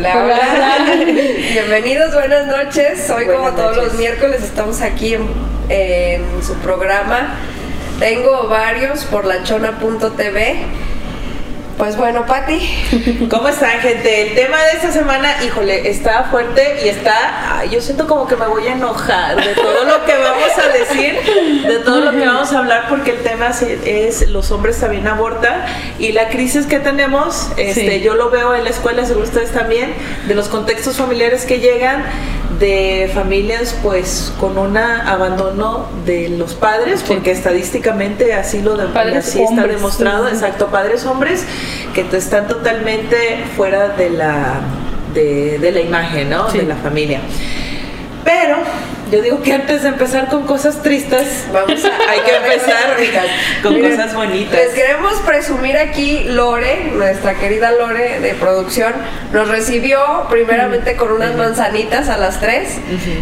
Hola, hola. Bienvenidos, buenas noches. Hoy, como todos los miércoles, estamos aquí en, en su programa. Tengo varios por lachona.tv. Pues bueno, Pati. ¿Cómo están, gente? El tema de esta semana, híjole, está fuerte y está. ay, yo siento como que me voy a enojar de todo lo que vamos a decir, de todo lo que vamos a hablar, porque el tema es los hombres también abortan y la crisis que tenemos. Este, Sí. Yo lo veo en la escuela, seguro ustedes también, de los contextos familiares que llegan de familias pues con un abandono de los padres Sí. porque estadísticamente así lo de, Padres así está demostrado sí. exacto padres hombres que están totalmente fuera de la de, de la imagen no Sí. de la familia pero yo digo que antes de empezar con cosas tristes Vamos a hay que empezar con Miren, cosas bonitas. Les queremos presumir aquí Lore, nuestra querida Lore de producción, nos recibió primeramente con unas manzanitas a las 3,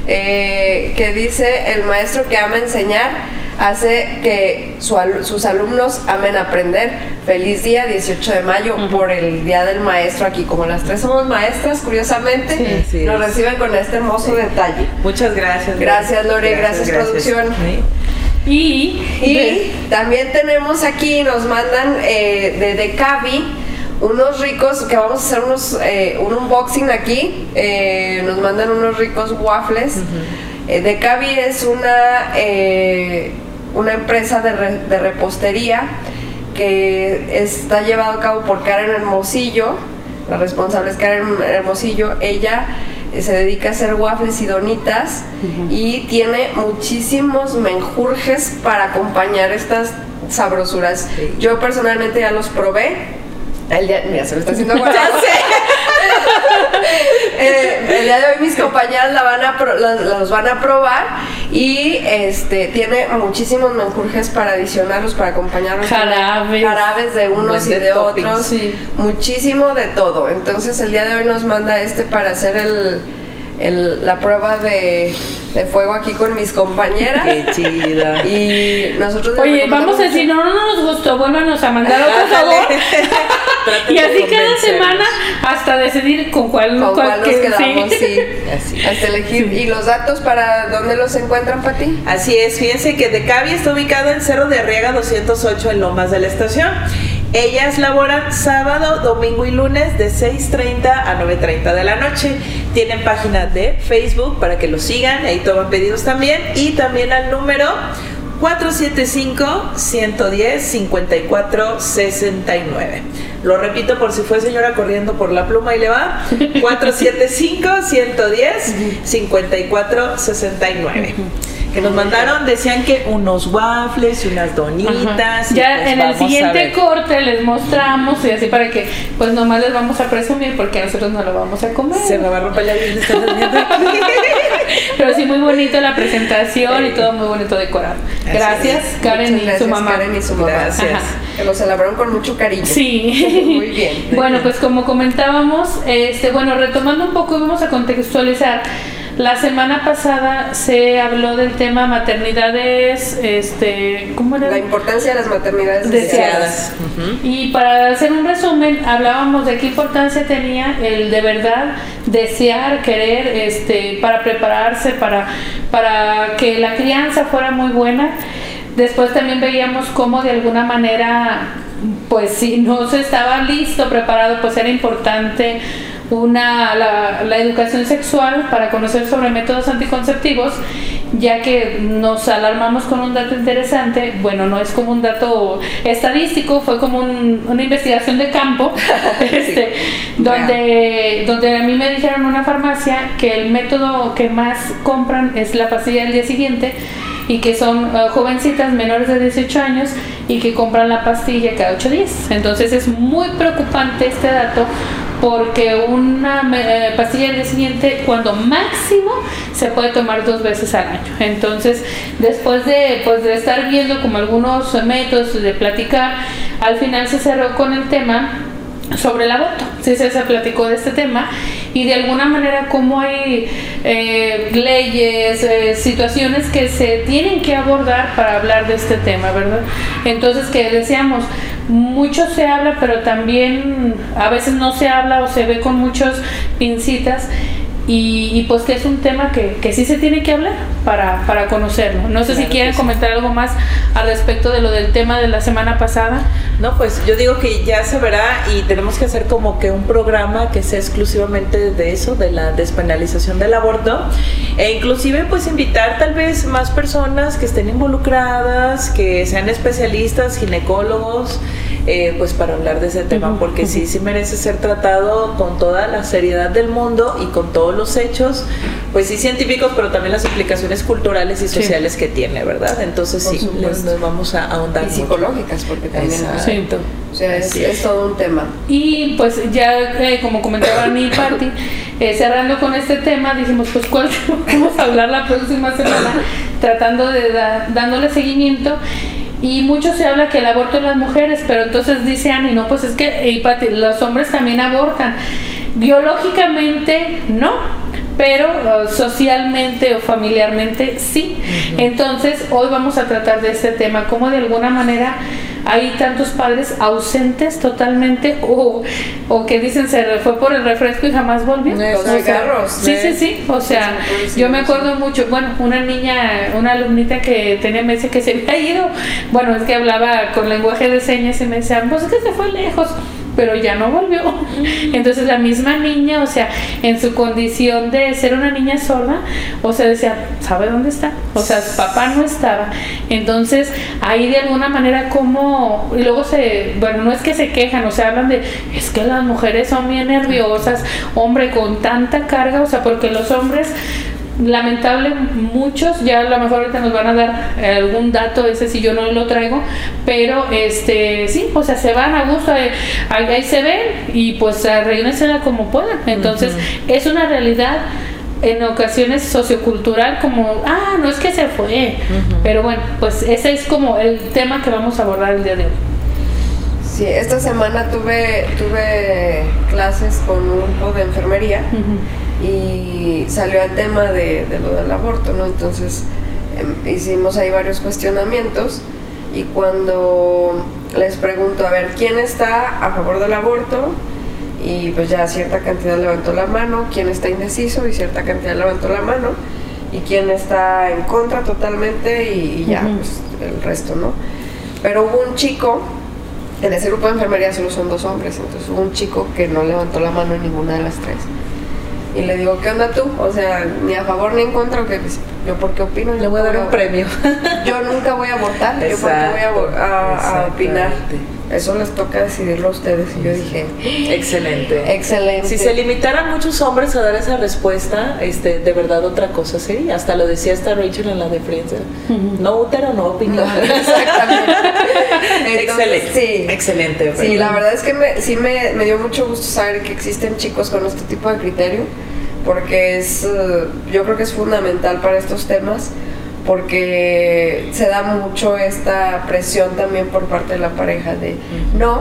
que dice el maestro que ama enseñar hace que su sus alumnos amen aprender. Feliz día 18 de mayo por el Día del Maestro aquí. Como las tres somos maestras, curiosamente, Sí, nos reciben con este hermoso detalle. muchas gracias Gracias, Lore, gracias, producción. Sí. Y, Y también tenemos aquí, nos mandan eh, de Decavi unos ricos, que vamos a hacer unos, eh, un unboxing aquí, eh, nos mandan unos ricos waffles. Eh, Decavi es una, eh, una empresa de, re- de repostería que está llevado a cabo por Karen Hermosillo, la responsable es Karen Hermosillo, ella eh, se dedica a hacer waffles y donitas y tiene muchísimos menjurjes para acompañar estas sabrosuras. Sí. Yo personalmente ya los probé. El día, mira, se me está haciendo agua. Eh, el día de hoy mis compañeras la van a pro- la- los van a probar y este tiene muchísimos menjurjes para adicionarlos, para acompañarlos. Jarabes. Jarabes de unos y de de toppings, otros. sí. Muchísimo de todo. Entonces el día de hoy nos manda este para hacer el, el- la prueba de, de fuego aquí con mis compañeras. qué chida Y nosotros oye, vamos a decir, no, no nos gustó, vuélvanos a mandar otro favor. Traten Y de así cada semana hasta decidir con cuál, con cuál nos que- quedamos, sí. Así. Hasta elegir. ¿Y los datos para dónde los encuentran, Pati? Así es, fíjense que Decavi está ubicado en Cerro de Arriaga 208 en Lomas de la Estación. Ellas laboran sábado, domingo y lunes de 6.30 a 9.30 de la noche. Tienen página de Facebook para que los sigan, ahí toman pedidos también. Y también al número 475-110-5469. Lo repito por si fue señora corriendo por la pluma y le va. 475-110-5469. Que nos mandaron, decían que unos waffles y unas donitas. y Ya pues en el siguiente corte les mostramos y así para que pues nomás les vamos a presumir porque nosotros no lo vamos a comer. Se me va a romper la vida. Pero sí muy bonito la presentación y todo muy bonito decorado. Gracias. Karen y gracias, su mamá. Karen y su mamá. Gracias. Que los elaboraron con mucho cariño. Sí. Muy bien. Bueno, pues como comentábamos, este, bueno, retomando un poco, vamos a contextualizar. La semana pasada se habló del tema maternidades, este, ¿cómo era? La importancia de las maternidades Deseadas. Y para hacer un resumen, hablábamos de qué importancia tenía el de verdad desear, querer, este, para prepararse, para, para que la crianza fuera muy buena. Después también veíamos cómo de alguna manera, pues si no se estaba listo, preparado, pues era importante una la, la educación sexual para conocer sobre métodos anticonceptivos ya que nos alarmamos con un dato interesante, bueno, no es como un dato estadístico, fue como un- una investigación de campo, este, donde, donde a mí me dijeron en una farmacia que el método que más compran es la pastilla del día siguiente y que son eh, jovencitas menores de 18 años y que compran la pastilla cada 8 días. Entonces es muy preocupante este dato porque una eh, pastilla del día siguiente cuando máximo se puede tomar dos veces al año. Entonces, después de, pues, de estar viendo como algunos métodos de platicar, al final se cerró con el tema sobre el aborto. Sí, se, se platicó de este tema y de alguna manera cómo hay eh, leyes, eh, situaciones que se tienen que abordar para hablar de este tema, ¿verdad? Entonces, que decíamos, mucho se habla, pero también a veces no se habla o se ve con muchos pincitas. Y, pues que es un tema que, que sí se tiene que hablar para, para conocerlo. No sé si quieren comentar algo más al respecto de lo del tema de la semana pasada. No, pues yo digo que ya se verá y tenemos que hacer como que un programa que sea exclusivamente de eso, de la despenalización del aborto, e inclusive pues invitar tal vez más personas que estén involucradas, que sean especialistas, ginecólogos, eh, pues para hablar de ese tema, porque sí, sí merece ser tratado con toda la seriedad del mundo y con todos los hechos, pues sí científicos, pero también las implicaciones culturales y sociales que tiene, ¿verdad? Entonces sí, nos vamos a ahondar. Y psicológicas, porque también... O sea, es, todo un tema. Y pues ya, eh, como comentaba mi Patti, eh, cerrando con este tema, dijimos, pues cuál vamos a hablar la próxima semana, tratando de dándole seguimiento y mucho se habla que el aborto de las mujeres, pero entonces dice Ani, no, pues es que los hombres también abortan. Biológicamente no, pero uh, socialmente o familiarmente sí. Entonces hoy vamos a tratar de este tema, cómo de alguna manera hay tantos padres ausentes totalmente o, o que dicen se fue por el refresco y jamás volvió. sí, sí, sí. O sea, yo me acuerdo mucho, bueno, una niña, una alumnita que tenía meses que se había ido, bueno, es que hablaba con lenguaje de señas y me decía, pues es que se fue lejos pero ya no volvió. Entonces la misma niña, o sea, en su condición de ser una niña sorda, o sea, decía, ¿sabe dónde está? O sea, papá no estaba. Entonces ahí de alguna manera como, y luego se, bueno, no es que se quejan, o sea, hablan de, es que las mujeres son bien nerviosas, hombre, con tanta carga, o sea, porque los hombres lamentable muchos ya a lo mejor ahorita nos van a dar algún dato ese si yo no lo traigo pero este sí o sea se van a gusto eh, ahí, se ven y pues arreglense como puedan. Entonces es una realidad en ocasiones sociocultural como ah no es que se fue pero bueno pues ese es como el tema que vamos a abordar el día de hoy. Sí, esta semana tuve, tuve clases con un grupo de enfermería y salió el tema de, lo del aborto, ¿no? Entonces em, hicimos ahí varios cuestionamientos y cuando les pregunto, a ver, ¿quién está a favor del aborto? Y pues ya cierta cantidad levantó la mano, ¿quién está indeciso? Y cierta cantidad levantó la mano, y quién está en contra totalmente y, ya, pues el resto, ¿no? Pero hubo un chico, en ese grupo de enfermería solo son dos hombres, entonces hubo un chico que no levantó la mano en ninguna de las tres. Y le digo, ¿qué onda tú? O sea, ni a favor ni en contra, que yo por qué opino. Le voy a dar un premio. Yo nunca voy a votar, yo por qué voy a, opinar. Eso les toca decidirlo a ustedes. Y yo dije, excelente. Excelente. Si se limitaran muchos hombres a dar esa respuesta, este, de verdad otra cosa sería. Hasta lo decía esta Rachel en la de Friends. No útero, no opinión. exactamente. excelente. Sí. Excelente. Sí, la verdad es que me, sí me, me dio mucho gusto saber que existen chicos con este tipo de criterio porque es, eh, yo creo que es fundamental para estos temas porque se da mucho esta presión también por parte de la pareja de no.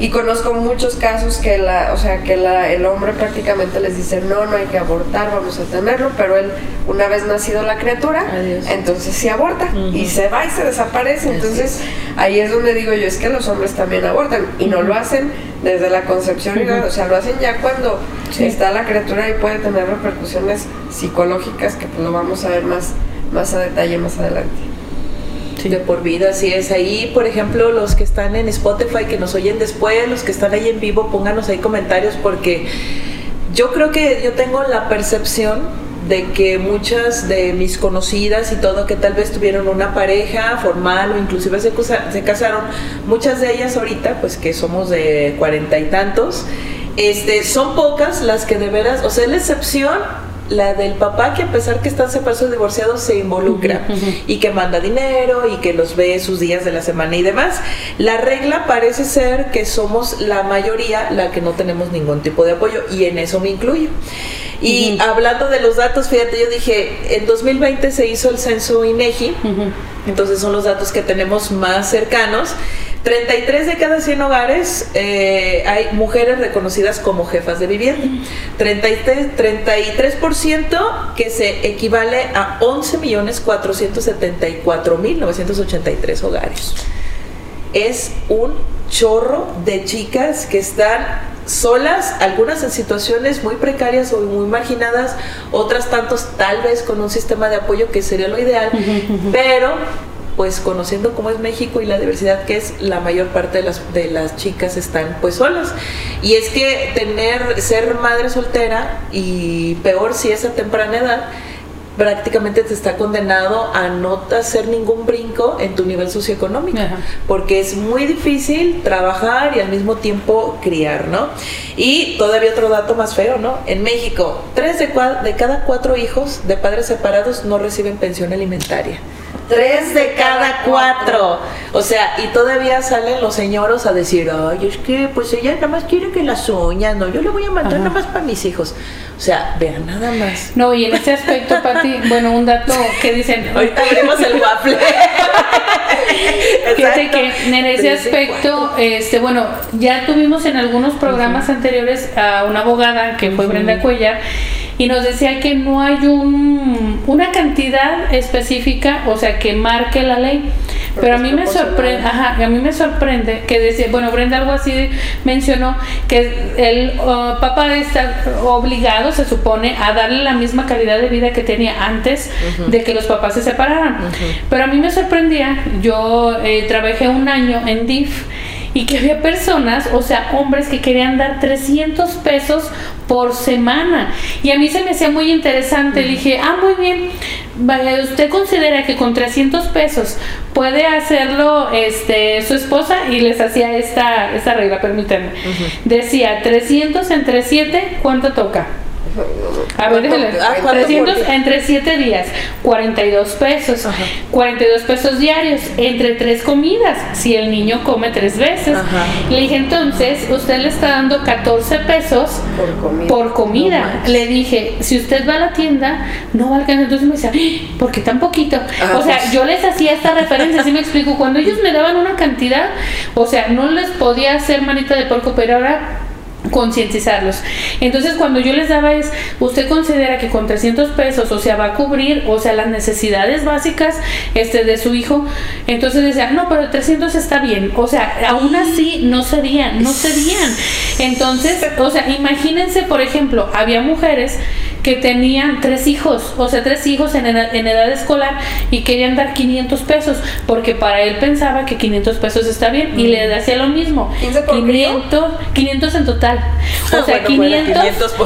Y conozco muchos casos que la o sea que la, el hombre prácticamente les dice no no hay que abortar vamos a tenerlo pero él una vez nacido la criatura entonces sí aborta y se va y se desaparece. Entonces ahí es donde digo yo es que los hombres también abortan y no lo hacen desde la concepción o sea lo hacen ya cuando está la criatura y puede tener repercusiones psicológicas que pues lo vamos a ver más más a detalle más adelante. De por vida, así es. Ahí, por ejemplo, los que están en Spotify, que nos oyen después, los que están ahí en vivo, pónganos ahí comentarios porque yo creo que yo tengo la percepción de que muchas de mis conocidas y todo que tal vez tuvieron una pareja formal o inclusive se, se casaron, muchas de ellas ahorita, pues que somos de cuarenta y tantos, este, son pocas las que de veras, o sea, es la excepción la del papá que a pesar que están separados divorciados se involucra y que manda dinero y que los ve sus días de la semana y demás. La regla parece ser que somos la mayoría la que no tenemos ningún tipo de apoyo y en eso me incluyo. Y hablando de los datos, fíjate, yo dije, en 2020 se hizo el censo INEGI, entonces son los datos que tenemos más cercanos. 33 de cada 100 hogares eh, hay mujeres reconocidas como jefas de vivienda. 33%, 33 que se equivale a 11.474.983 hogares. es un chorro de chicas que están solas, algunas en situaciones muy precarias o muy marginadas, otras tantos tal vez con un sistema de apoyo que sería lo ideal, pero pues conociendo cómo es México y la diversidad que es, la mayor parte de las, de las chicas están pues solas. Y es que tener, ser madre soltera y peor si es a temprana edad, prácticamente te está condenado a no hacer ningún brinco en tu nivel socioeconómico, porque es muy difícil trabajar y al mismo tiempo criar, ¿no? Y todavía otro dato más feo, ¿no? En México, tres de, de cada cuatro hijos de padres separados no reciben pensión alimentaria. Tres de cada cuatro. O sea, y todavía salen los señoros a decir, ay, es que pues ella nada más quiere que las uñas, no, yo le voy a mandar nada más para mis hijos. O sea, vean nada más. No, y en ese aspecto, Pati, bueno, un dato que dicen. Ahorita abrimos el waffle. Fíjate que en ese aspecto, este, bueno, ya tuvimos en algunos programas anteriores a una abogada que fue Brenda Cuellar y nos decía que no hay un, una cantidad específica, o sea, que marque la ley. Pero a mí me sorprende, ajá, a mí me sorprende que decía, bueno, Brenda algo así mencionó que el uh, papá está obligado, se supone, a darle la misma calidad de vida que tenía antes de que los papás se separaran. Pero a mí me sorprendía, yo eh, trabajé un año en DIF y que había personas, o sea, hombres que querían dar 300 pesos por semana. Y a mí se me hacía muy interesante. Le dije, ah, muy bien, ¿usted considera que con 300 pesos puede hacerlo este, su esposa? Y les hacía esta, esta regla, permítanme. Decía, 300 entre 7, ¿cuánto toca? A ver, déjale. 300 ah, entre 7 días, 42 pesos. 42 pesos diarios entre 3 comidas, si el niño come 3 veces. Le dije, entonces, usted le está dando 14 pesos por comida. le dije, si usted va a la tienda, no va a alcanzar. Entonces me decía, ¡Ah! ¿por qué tan poquito? Ah, o sea, pues. yo les hacía esta referencia, así me explico. Cuando ellos me daban una cantidad, o sea, no les podía hacer manita de porco, pero ahora concientizarlos. Entonces, cuando yo les daba es, usted considera que con 300 pesos, o sea, va a cubrir, o sea, las necesidades básicas este de su hijo. Entonces decía, "No, pero 300 está bien." O sea, aún así no serían, no serían. Entonces, o sea, imagínense, por ejemplo, había mujeres que tenían tres hijos, o sea, tres hijos en edad, en edad escolar y querían dar 500 pesos, porque para él pensaba que 500 pesos está bien y le hacía lo mismo. 500, 500 en total. O ah, sea, 500,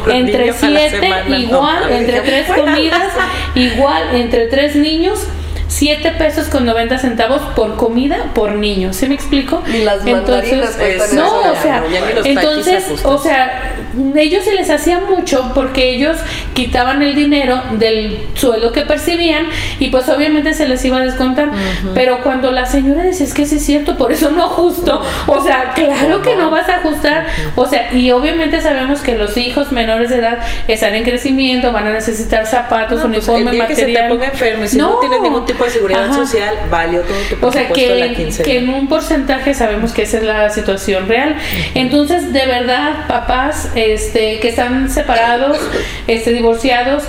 entre 7 igual, entre tres comidas igual, entre tres niños 7 pesos con 90 centavos por comida por niño. ¿Sí me explico? Y las entonces, no, o sea, entonces, o sea, ellos se les hacía mucho porque ellos quitaban el dinero del sueldo que percibían y pues obviamente se les iba a descontar. Pero cuando la señora decía, es que sí es cierto, por eso no ajusto. O sea, claro que no vas a ajustar. O sea, y obviamente sabemos que los hijos menores de edad están en crecimiento, van a necesitar zapatos, no, pues, uniforme, material. Que se te ponga enfermo, si no, tienes ningún tipo de seguridad social, valió todo tu O sea, que, que en un porcentaje sabemos que esa es la situación real. Entonces, de verdad, papás este, que están separados, este, divorciados,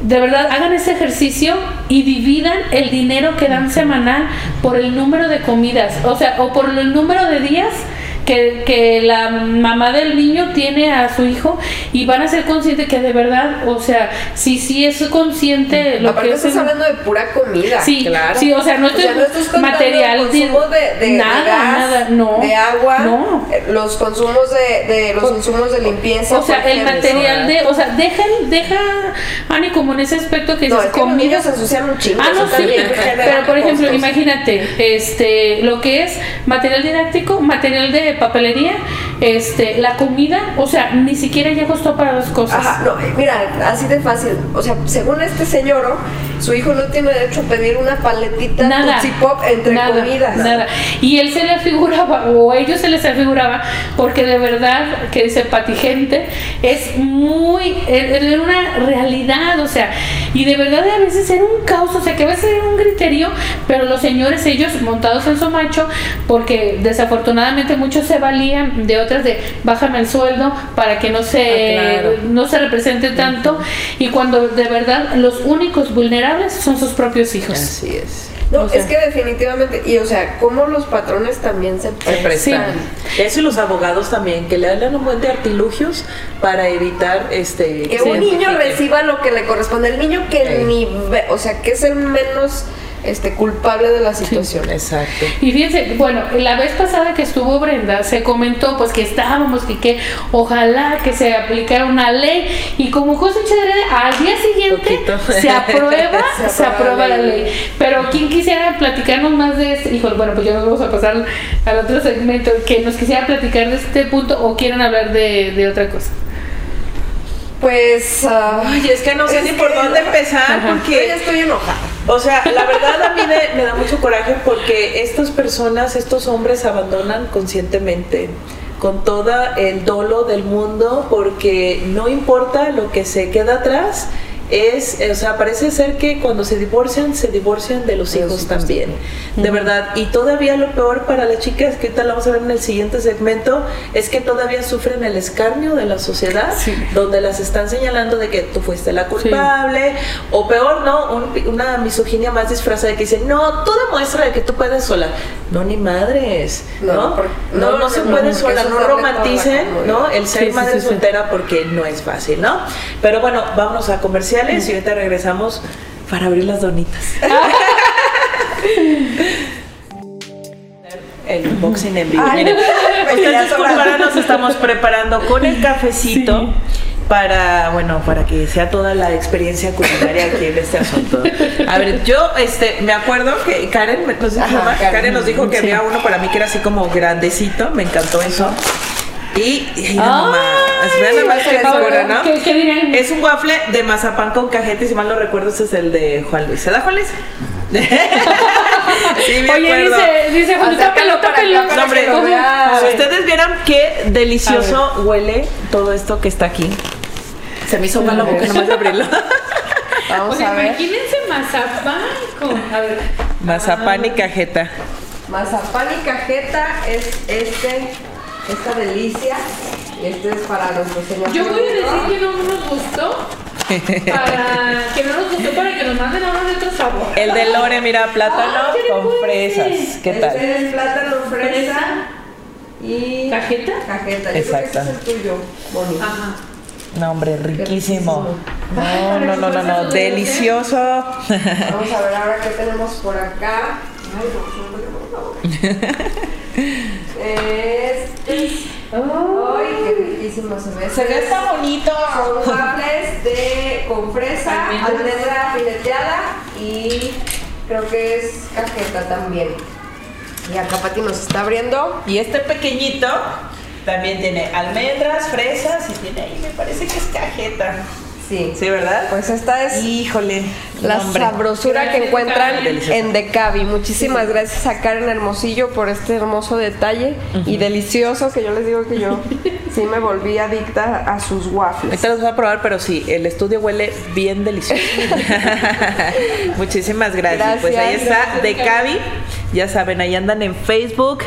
de verdad hagan ese ejercicio y dividan el dinero que dan semanal por el número de comidas, o sea, o por el número de días que, que, la mamá del niño tiene a su hijo y van a ser conscientes que de verdad, o sea, si sí es consciente lo que estás hablando de pura comida. Sí, claro. Sí, o sea, no, estoy material consumo de, de, nada, nada, no, de agua, no. Eh, los consumos de, de los insumos de limpieza. O sea, el material de, o sea, deja, deja Ani como en ese aspecto que no, es comida se ensucian un chingo. Ah, no, sí, pero por ejemplo, imagínate, este, lo que es material didáctico, material de papelería, este, la comida, o sea, ni siquiera ya costó para dos cosas. Ajá, no, mira, así de fácil. O sea, según este señor, su hijo no tiene derecho a pedir una paletita nada, Pop entre comidas. Nada. Y él se le figuraba, o ellos se les afiguraba, porque de verdad, que dice patigente, es muy, era una realidad, o sea, y de verdad a veces era un caos, o sea, que a veces era un criterio, pero los señores, ellos montados en su macho, porque desafortunadamente muchos se valían de otras de bájame el sueldo para que no se, ah, no se represente tanto, y cuando de verdad los únicos vulnerables son sus propios hijos. Así es. No, O sea, es que definitivamente, y o sea, como los patrones también se prestan. Eso y los abogados también, que le dan un buen de artilugios para evitar este Que un niño reciba lo que le corresponde. El niño que Sí. ni ve, o sea, que es el menos este culpable de la situación. Exacto. Y fíjense, bueno, la vez pasada que estuvo Brenda, se comentó pues que estábamos, que, que ojalá que se aplicara una ley y como cosa chévere, al día siguiente se aprueba, Se se, aprueba la ley. ley. Pero quien quisiera platicarnos más de este, híjole, bueno, pues ya nos vamos a pasar al otro segmento, que nos quisiera platicar de este punto o quieren hablar de, de otra cosa. Pues, ah, Ay, es que no sé ni por dónde empezar Ajá. yo ya porque estoy enojada. O sea, la verdad a mí me, me da mucho coraje porque estas personas, estos hombres abandonan conscientemente con todo el dolo del mundo porque no importa lo que se queda atrás. Es, o sea, parece ser que cuando se divorcian, se divorcian de los De hijos hijos también. De verdad. Y todavía lo peor para las chicas, que ahorita lo vamos a ver en el siguiente segmento, es que todavía sufren el escarnio de la sociedad, Sí. donde las están señalando de que tú fuiste la culpable, o peor, ¿no? Un- una misoginia más disfrazada de que dice, no, tú demuestra de que tú puedes sola. No, ni madres, No, ¿no? por- No, no, no, se no, puede sola, no romanticen. ¿no? El ser madre sí, sí. soltera porque no es fácil, ¿no? Pero bueno, vámonos a comerciales y ahorita regresamos para abrir las donitas. El unboxing en vivo. Miren, ustedes disculparán, nos estamos preparando con el cafecito para, bueno, para que sea toda la experiencia culinaria aquí en este asunto. A ver, yo este me acuerdo que Karen, nos, dijo, Ajá, Karen. Karen. nos dijo que Sí. había uno para mí que era así como grandecito, me encantó eso. Y, y nomás, vean nada más qué Ay, figura, ¿no? ¿Qué, qué dirían? Es un waffle de mazapán con cajeta y si mal no recuerdo ese es el de Juan Luis. ¿Se da Juan Luis? sí, me Oye, acuerdo. dice, dice Juan, acá, No, hombre, si ustedes vieran qué delicioso huele todo esto que está aquí. Se me hizo mal la boca nomás de abrirlo. Vamos Oye, a ver. imagínense mazapán con. A ver. Mazapán y cajeta. Mazapán y cajeta es este, esta delicia. Este es para nuestro señor. Yo voy a decir que no nos gustó. Para que no nos gustó, para que nos manden ahora de otro sabor. El de Lore, mira, plátano Ay, ¿qué le con fresas. ¿Qué tal? Este es plátano fresa y ¿Cajeta? Cajeta. Yo Exacto. creo que ese es el tuyo, Bonnie. Ajá. No, hombre, riquísimo. No, no, no, no, no, delicioso. Vamos a ver ahora qué tenemos por acá. Ay, no, no, no, no, no. Este es. Ay, qué riquísimo se ve. Se ve está bonito. Son waffles de, con fresa, almendra fileteada y creo que es cajeta también. Y acá Pati nos está abriendo. Y este pequeñito también tiene almendras, fresas y tiene ahí, me parece que es cajeta. Sí. Sí, ¿verdad? Pues esta es Híjole. la hombre. sabrosura que encuentran Delicioso. en Decavi. Muchísimas gracias a Karen Hermosillo por este hermoso detalle y delicioso que yo les digo que yo sí me volví adicta a sus waffles. Ahorita los voy a probar, pero sí, el estudio huele bien delicioso. Muchísimas gracias. Pues ahí Gracias. está Decavi. Ya saben, ahí andan en Facebook.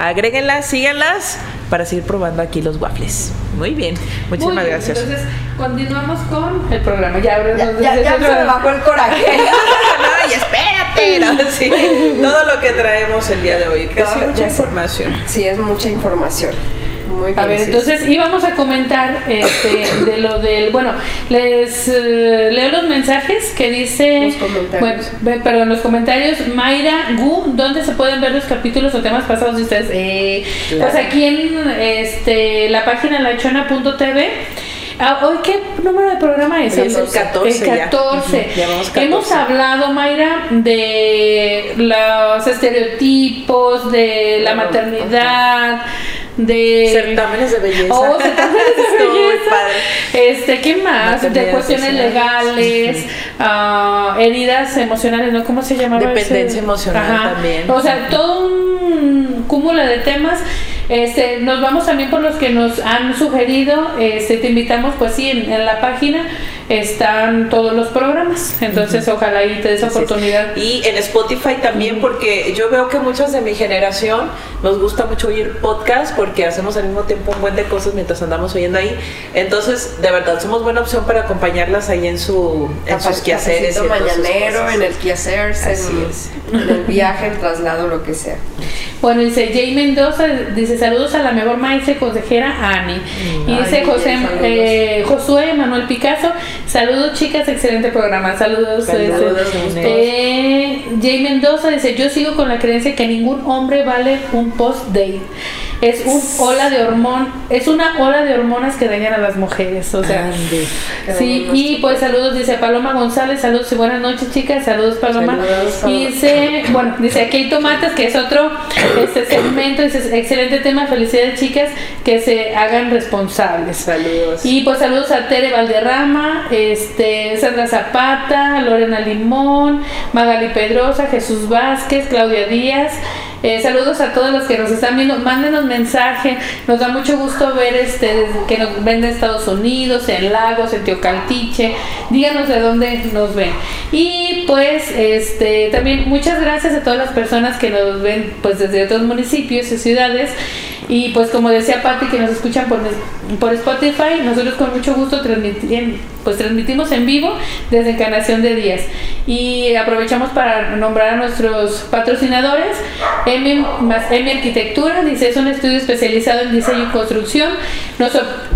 Agréguenlas, síganlas para seguir probando aquí los waffles. Muy bien. Muy Muchísimas bien, gracias. Entonces, continuamos con el programa. Ya, Ya, nos- ya, ya es se me bajó el coraje. no, y espérate. ¿no? Sí, todo lo que traemos el día de hoy. Que sí, mucha ya sé. información. Sí, es mucha información. Muy bien. A ver, sí. entonces íbamos a comentar este, de lo del. Bueno, les eh, leo los mensajes que dice. Los comentarios. Bueno, perdón, los comentarios. Mayra Gu, ¿dónde se pueden ver los capítulos o temas pasados de ustedes? Eh, Claro. Pues aquí en este, la página lachona.tv. Ah, ¿Hoy qué número de programa es? Es el 14 El ya. 14. Ujú, ya vamos 14. Hemos hablado, Mayra, de los estereotipos, de la Claro. maternidad, de Certámenes de belleza. Oh, certámenes de belleza. padre. Este, ¿qué más? De cuestiones legales, ah, heridas emocionales, ¿no? ¿Cómo se llamaba? Dependencia ese? emocional también. O sea, todo un cúmulo de temas. Este, nos vamos también por los que nos han sugerido. Este, te invitamos, pues sí, en, en la página están todos los programas. Entonces, ojalá y te des oportunidad. Y en Spotify también, porque yo veo que muchos de mi generación nos gusta mucho oír podcast porque hacemos al mismo tiempo un buen de cosas mientras andamos oyendo ahí. Entonces, de verdad, somos buena opción para acompañarlas ahí en, su, en sus quehaceres. En mañanero, en el quehacer, en, en el viaje, el traslado, lo que sea. Bueno, dice Jay Mendoza, dice saludos a la mejor maestra y consejera Ani. y dice José, eh, Josué Manuel Picasso, saludos chicas, excelente programa, saludos. Saludos, eh, Jay Mendoza dice, yo sigo con la creencia que ningún hombre vale un post-date es un ola de hormón, es una ola de hormonas que dañan a las mujeres, o sea, sí, y pues saludos dice Paloma González, saludos y buenas noches chicas, saludos Paloma, y dice, bueno, dice aquí hay tomates que es otro este segmento, dice excelente tema, felicidades chicas, que se hagan responsables, saludos, y pues saludos a Tere Valderrama, este, Sandra Zapata, Lorena Limón, Magali Pedrosa, Jesús Vázquez, Claudia Díaz, eh, saludos a todos los que nos están viendo. Mándenos mensaje. Nos da mucho gusto ver este que nos ven de Estados Unidos, en Lagos, en Teocaltiche. Díganos de dónde nos ven. Y pues este también muchas gracias a todas las personas que nos ven pues desde otros municipios y ciudades. Y pues como decía Patti que nos escuchan por, por Spotify, nosotros con mucho gusto pues transmitimos en vivo desde Encarnación de Díaz. Y aprovechamos para nombrar a nuestros patrocinadores. M más M Arquitectura, dice, es un estudio especializado en diseño y construcción. Nos,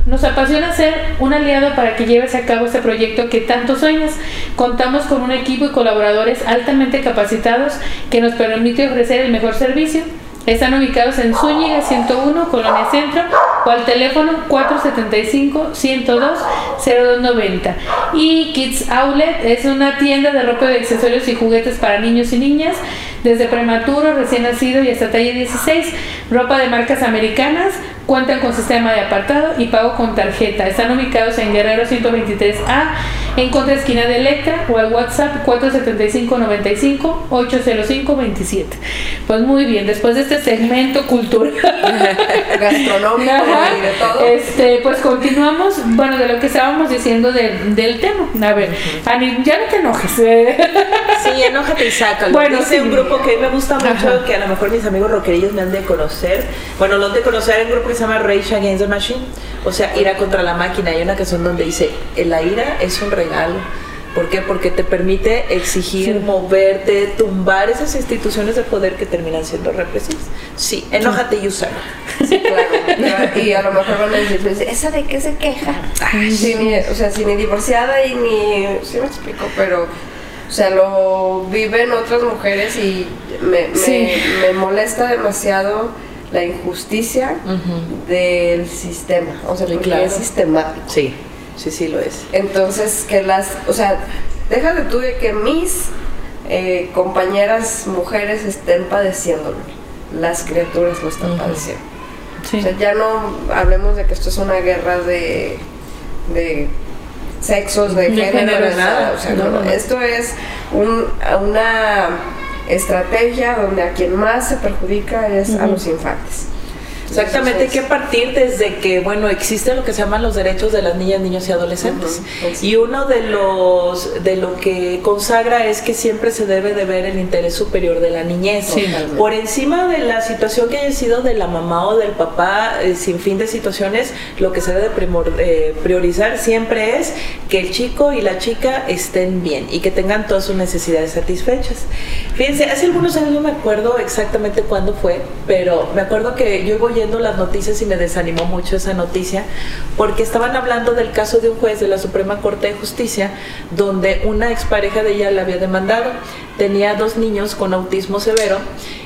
nos apasiona ser un aliado para que lleves a cabo este proyecto que tanto sueñas. Contamos con un equipo y colaboradores altamente capacitados que nos permite ofrecer el mejor servicio están ubicados en Zúñiga 101, Colonia Centro, o al teléfono 475-102-0290. Y Kids Outlet es una tienda de ropa de accesorios y juguetes para niños y niñas, desde prematuro, recién nacido y hasta talla 16, ropa de marcas americanas, cuentan con sistema de apartado y pago con tarjeta. Están ubicados en Guerrero 123A en contra esquina de Electra o al WhatsApp 475-95-805-27. Pues muy bien, después de este segmento cultural gastronómico de todo. Este, pues continuamos, bueno, de lo que estábamos diciendo del tema. A ver, Ani, ya no te enojes. Sí, enójate y sácalo. Bueno, Dice un grupo que me gusta mucho, que a lo mejor mis amigos rockerillos me han de conocer. Bueno, lo han de conocer en grupo que se llama Rage Against the Machine. O sea, ira contra la máquina. Hay una canción donde dice, la ira es un regalo. ¿Por qué? Porque te permite exigir, moverte, tumbar esas instituciones de poder que terminan siendo represivas. Sí, enójate y úsalo. Sí, claro. Y a lo mejor van a decir, pues, ¿esa de qué se queja? sí, ni, o sea, si ni divorciada y ni... Sí me explico, pero... O sea, lo viven otras mujeres y me, me, me molesta demasiado la injusticia del sistema. O sea, porque es sistemático. Sí. Sí, sí lo es. Entonces, que las, o sea, déjate tú de que mis eh, compañeras mujeres estén padeciéndolo. Las criaturas lo están padeciendo. O sea, ya no hablemos de que esto es una guerra de, de sexos, de, género, nada. O sea, no, esto es un, una estrategia donde a quien más se perjudica es a los infantes. Exactamente, hay que partir desde que, bueno, existen lo que se llaman los derechos de las niñas, niños y adolescentes. Y uno de los, de lo que consagra es que siempre se debe de ver el interés superior de la niñez. Por encima de la situación que haya sido de la mamá o del papá, eh, sin fin de situaciones, lo que se debe eh, priorizar siempre es que el chico y la chica estén bien y que tengan todas sus necesidades satisfechas. Fíjense, hace algunos años no me acuerdo exactamente cuándo fue, pero me acuerdo que yo voy las noticias y me desanimó mucho esa noticia, porque estaban hablando del caso de un juez de la Suprema Corte de Justicia, donde una expareja de ella la había demandado, tenía dos niños con autismo severo,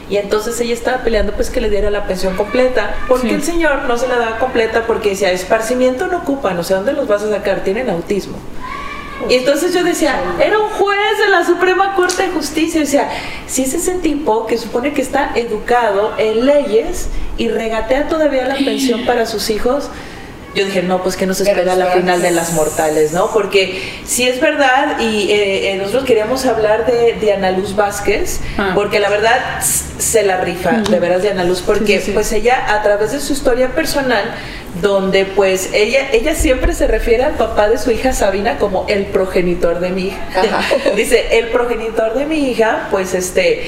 y entonces ella estaba peleando pues que le diera la pensión completa, porque el señor no se la daba completa porque decía, esparcimiento no ocupan, o sea, ¿dónde los vas a sacar? Tienen autismo. Y entonces yo decía, era un juez de la Suprema Corte de Justicia. O sea, si es ese tipo que supone que está educado en leyes y regatea todavía la pensión para sus hijos, yo dije, no, pues que nos espera la final de las mortales, ¿no? Porque si es verdad, y eh, eh, nosotros queríamos hablar de, de Ana Luz Vázquez, Ah. porque la verdad se la rifa, de veras, de Ana Luz, porque Sí, sí, sí. pues ella, a través de su historia personal, donde pues ella, ella siempre se refiere al papá de su hija Sabina como el progenitor de mi hija. Dice, el progenitor de mi hija, pues este,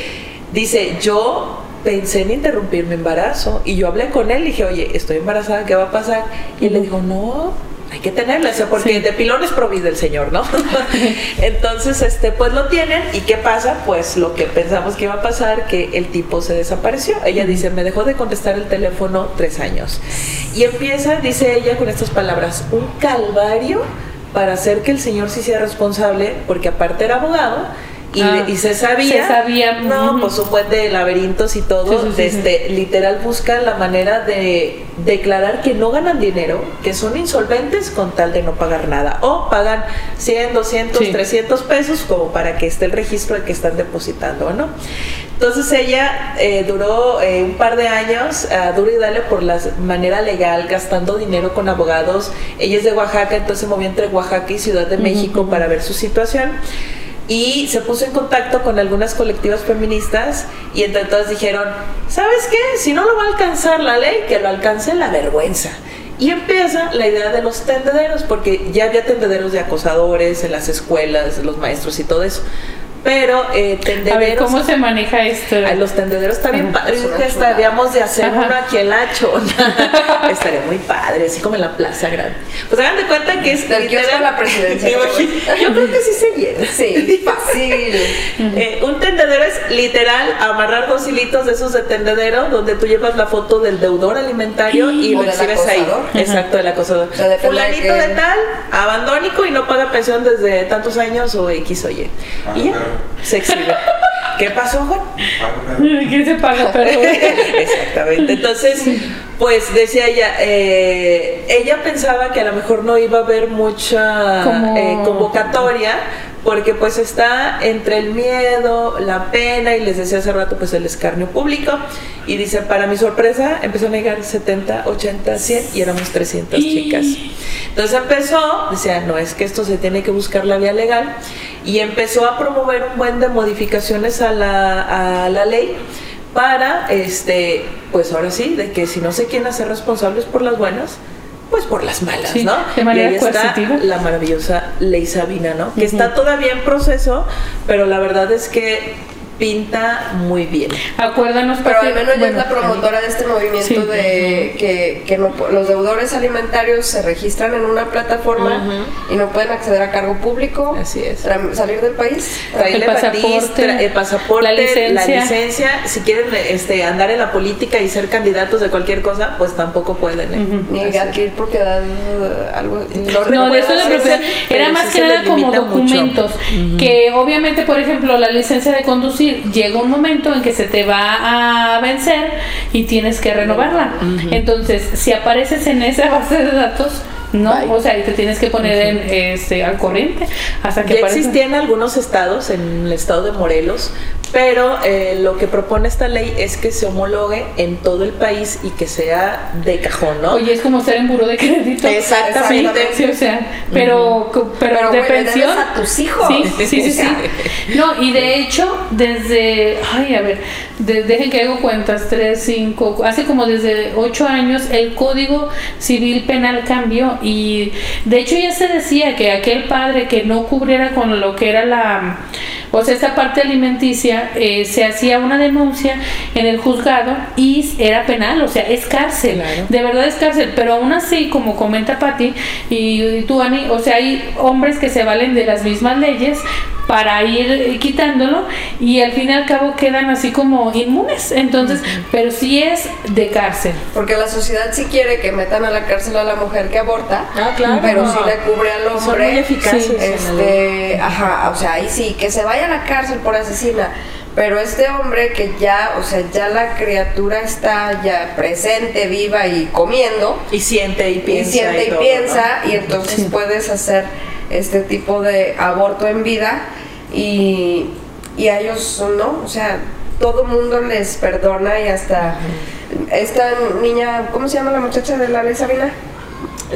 dice, yo pensé en interrumpir mi embarazo y yo hablé con él y dije, oye, estoy embarazada, ¿qué va a pasar? Y él le dijo, no, hay que tenerla, o sea, porque Sí. de pilón es provide el Señor, ¿no? Entonces, este, pues lo tienen y ¿qué pasa? Pues lo que pensamos que iba a pasar, que el tipo se desapareció. Ella dice, me dejó de contestar el teléfono tres años. Y empieza, dice ella con estas palabras, un calvario para hacer que el Señor sí sea responsable, porque aparte era abogado. Y, Ah, y se sabía, se sabía, no, pues un buen de laberintos y todo, Sí, sí, literal buscan la manera de declarar que no ganan dinero, que son insolventes con tal de no pagar nada, o pagan 100, 200, Sí. 300 pesos como para que esté el registro de que están depositando, ¿no? Entonces ella eh, duró eh, un par de años, a duro y dale por la manera legal, gastando dinero con abogados. Ella es de Oaxaca, entonces se movía entre Oaxaca y Ciudad de México para ver su situación y se puso en contacto con algunas colectivas feministas y entre todas dijeron, ¿sabes qué? Si no lo va a alcanzar la ley, que lo alcance la vergüenza. Y empieza la idea de los tendederos, porque ya había tendederos de acosadores en las escuelas, los maestros y todo eso. Pero eh, A tendederos... ver, ¿cómo se maneja esto? Ay, los tendederos está bien padre. Que estaríamos de hacer Ajá. uno aquí en la chona. Estaría muy padre, así como en la plaza grande. Pues hagan de cuenta que es Del kiosco a la presidencia. Yo creo que sí se llena. Sí, fácil. Eh, un tendedero es literal amarrar dos hilitos de esos de tendedero donde tú llevas la foto del deudor alimentario y O lo exhibes ahí. Exacto, del acosador. O sea, depende Fulanito de de, qué- tal, abandónico y no paga pensión desde tantos años o X o Y. Ah, y ya, claro. Se exhibe. ¿Qué pasó, Juan? ¿Quién se paga? Pero Exactamente. Entonces, pues decía ella, eh, ella pensaba que a lo mejor no iba a haber mucha eh, convocatoria. Porque pues está entre el miedo, la pena y les decía hace rato pues el escarnio público y dice para mi sorpresa empezaron a llegar 70, 80, 100 y éramos 300 Y- chicas. Entonces empezó, decía, no es que esto se tiene que buscar la vía legal y empezó a promover un buen de modificaciones a la, a la ley para, este, pues ahora sí, de que si no se quieren hacer responsables por las buenas, pues por las malas, Sí, ¿no? de manera y ahí está la maravillosa ley Sabina, ¿no? Que está todavía en proceso, pero la verdad es que pinta muy bien. acuérdanos Pero al menos ella bueno, es la promotora de este movimiento Sí. de que, que no, los deudores alimentarios se registran en una plataforma y no pueden acceder a cargo público, Así es. salir del país. Traerle El pasaporte, tra- el pasaporte, la la licencia. Si quieren este, andar en la política y ser candidatos de cualquier cosa, pues tampoco pueden. ¿eh? Ujú. Ni Así. adquirir propiedad uh, algo. No, de eso de Recuerda, propiedad. Era más que nada como documentos. Que obviamente, por ejemplo, la licencia de conducir llega un momento en que se te va a vencer y tienes que renovarla. Entonces, si apareces en esa base de datos, no, Bye. o sea, y te tienes que poner en, este, al corriente hasta que Ya aparezca. existía en algunos estados, en el estado de Morelos, pero eh, lo que propone esta ley es que se homologue en todo el país y que sea de cajón, ¿no? Oye, es como estar en buro de crédito. Exactamente. Sí, sí, o sea, pero, pero, Pero, de pensión. a tus hijos. Sí, sí, sí, No, y de hecho, desde, ay, a ver, de- dejen que hago cuentas, tres, cinco, hace como desde ocho años el Código Civil Penal cambió y de hecho ya se decía que aquel padre que no cubriera con lo que era la, o sea, esta parte alimenticia, eh, se hacía una denuncia en el juzgado y era penal, o sea, es cárcel, Claro. de verdad es cárcel, pero aún así, como comenta Patti y, y tú, Ani, o sea, hay hombres que se valen de las mismas leyes para ir quitándolo y al fin y al cabo quedan así como inmunes, entonces, pero sí es de cárcel. Porque la sociedad sí quiere que metan a la cárcel a la mujer que aborta, Ah, claro. pero sí le cubre al Son hombre. muy eficaces Sí. Este, ajá, o sea, ahí sí, que se vaya a la cárcel por asesina. Pero este hombre que ya, o sea, ya la criatura está ya presente, viva y comiendo, Y siente y y piensa. siente y todo, piensa, ¿no? y entonces Sí. puedes hacer este tipo de aborto en vida y, y a ellos no, o sea, todo mundo les perdona y hasta esta niña, ¿cómo se llama la muchacha de la ley Sabina?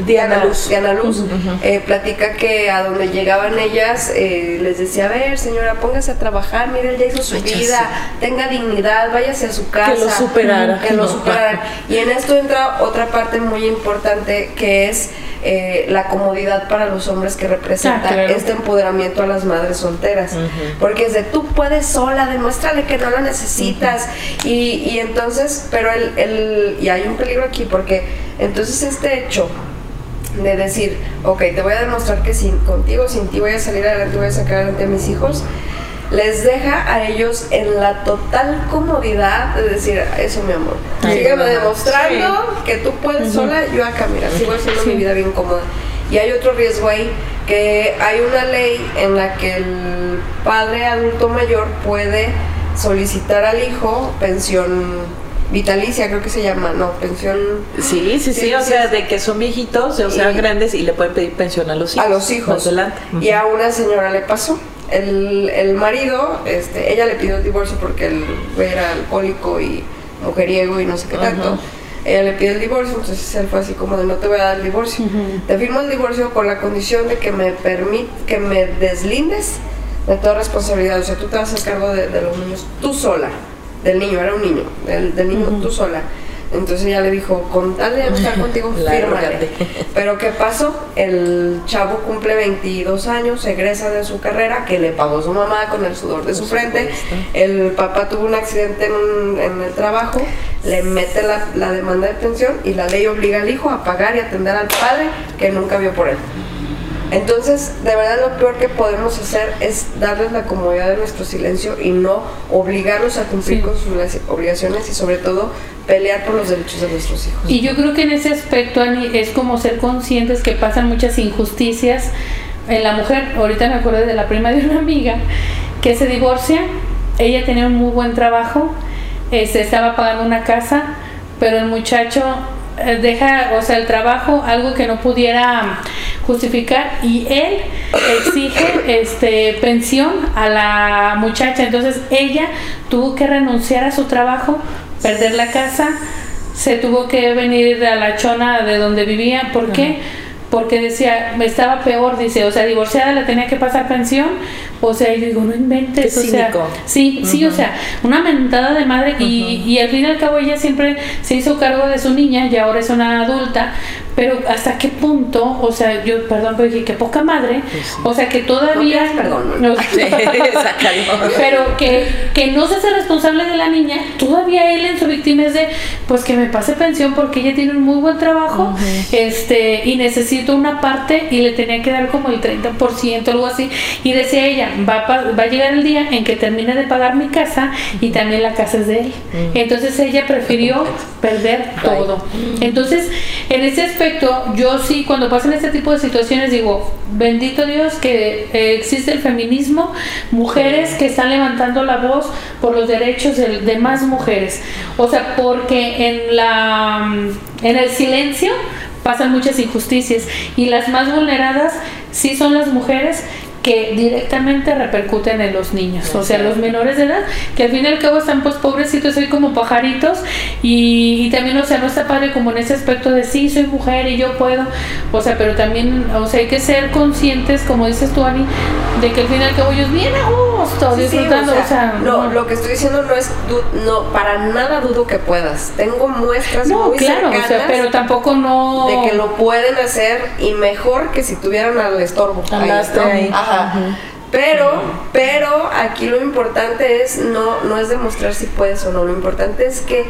Diana Luz. Diana Luz, eh, platica que a donde llegaban ellas eh, les decía, a ver señora, póngase a trabajar, mire, él ya hizo su vida, tenga dignidad, váyase a su casa. lo superara. Que lo No. superaran. Y en esto entra otra parte muy importante que es eh, la comodidad para los hombres que representa Ah, claro. este empoderamiento a las madres solteras. Porque es de tú puedes sola, demuéstrale que no la necesitas. y, y entonces, pero el, el, y hay un peligro aquí porque entonces este hecho de decir, ok, te voy a demostrar que sin, contigo, sin ti voy a salir adelante, voy a sacar adelante a mis hijos, les deja a ellos en la total comodidad de decir, eso mi amor, sígueme demostrando que tú puedes sola, yo acá, mira, sigo haciendo mi vida bien cómoda. Y hay otro riesgo ahí, que hay una ley en la que el padre adulto mayor puede solicitar al hijo pensión vitalicia, creo que se llama, no, pensión Sí, sí, sí, Sí, o sí, sea, de que son viejitos, o sea, Y- grandes y le pueden pedir pensión a los hijos. a los hijos. Más adelante. Y a una señora le pasó. El, el marido, este, ella le pidió el divorcio porque el güey era alcohólico y mujeriego y no sé qué tanto. Ella le pide el divorcio, entonces él fue así como de no te voy a dar el divorcio. Te firmo el divorcio con la condición de que me permit, que me deslindes de toda responsabilidad. O sea, tú te vas a hacer cargo de, de los niños tú sola. Del niño, era un niño. Del, del niño tú sola. Entonces ella le dijo, con tal de estar contigo, fírmale. Pero ¿qué pasó? El chavo cumple 22 años, egresa de su carrera, que le pagó su mamá con el sudor de su frente. El papá tuvo un accidente en, un- en el trabajo, le mete la, la demanda de pensión y la ley obliga al hijo a pagar y atender al padre que nunca vio por él. Entonces, de verdad lo peor que podemos hacer es darles la comodidad de nuestro silencio y no obligarlos a cumplir Sí. con sus obligaciones y sobre todo pelear por los derechos de nuestros hijos. Y yo creo que en ese aspecto, Ani, es como ser conscientes que pasan muchas injusticias en la mujer. Ahorita me acordé de la prima de una amiga que se divorcia. Ella tenía un muy buen trabajo, este, estaba pagando una casa, pero el muchacho eh, deja, o sea, el trabajo, algo que no pudiera justificar, y él exige este pensión a la muchacha. Entonces ella tuvo que renunciar a su trabajo, perder la casa, se tuvo que venir a la chona de donde vivía. ¿Por qué? Porque decía, me estaba peor, dice, o sea, divorciada le tenía que pasar pensión, o sea, y yo digo, no inventes, Qué o sea, sí, sí, o sea, una mentada de madre, y, y al fin y al cabo ella siempre se hizo cargo de su niña, y ahora es una adulta, pero hasta qué punto, o sea, yo, perdón, pero dije, qué poca madre, o sea, que todavía... pidas perdón, No, Sácalo. pero que, que no se hace responsable de la niña, todavía él en su víctima es de, pues que me pase pensión porque ella tiene un muy buen trabajo, este, y necesito una parte y le tenía que dar como el 30%, algo así, y decía ella, va a, pa- va a llegar el día en que termine de pagar mi casa y también la casa es de él. Entonces ella prefirió perder todo. Entonces, en ese aspecto, yo sí, cuando pasan este tipo de situaciones, digo, bendito Dios que existe el feminismo, mujeres que están levantando la voz por los derechos de, de más mujeres. O sea, porque en la en el silencio pasan muchas injusticias y las más vulneradas sí son las mujeres que directamente repercuten en los niños, o sea, los menores de edad, que al fin y al cabo están pues pobrecitos hoy como pajaritos y, y también, o sea, no está padre como en ese aspecto de sí, soy mujer y yo puedo, o sea, pero también, o sea, hay que ser conscientes, como dices tú, Ani, de que al fin y al cabo ellos bien a gusto, Sí, sí, disfrutando, o sea, no, no. lo que estoy diciendo no es, du- no, para nada dudo que puedas. Tengo muestras No, muy claro, o sea, cercanas pero tampoco no... de que lo pueden hacer y mejor que si tuvieran al estorbo. ahí, ¿no? ahí. Ajá. Pero, pero aquí lo importante es no, no es demostrar si puedes o no. Lo importante es que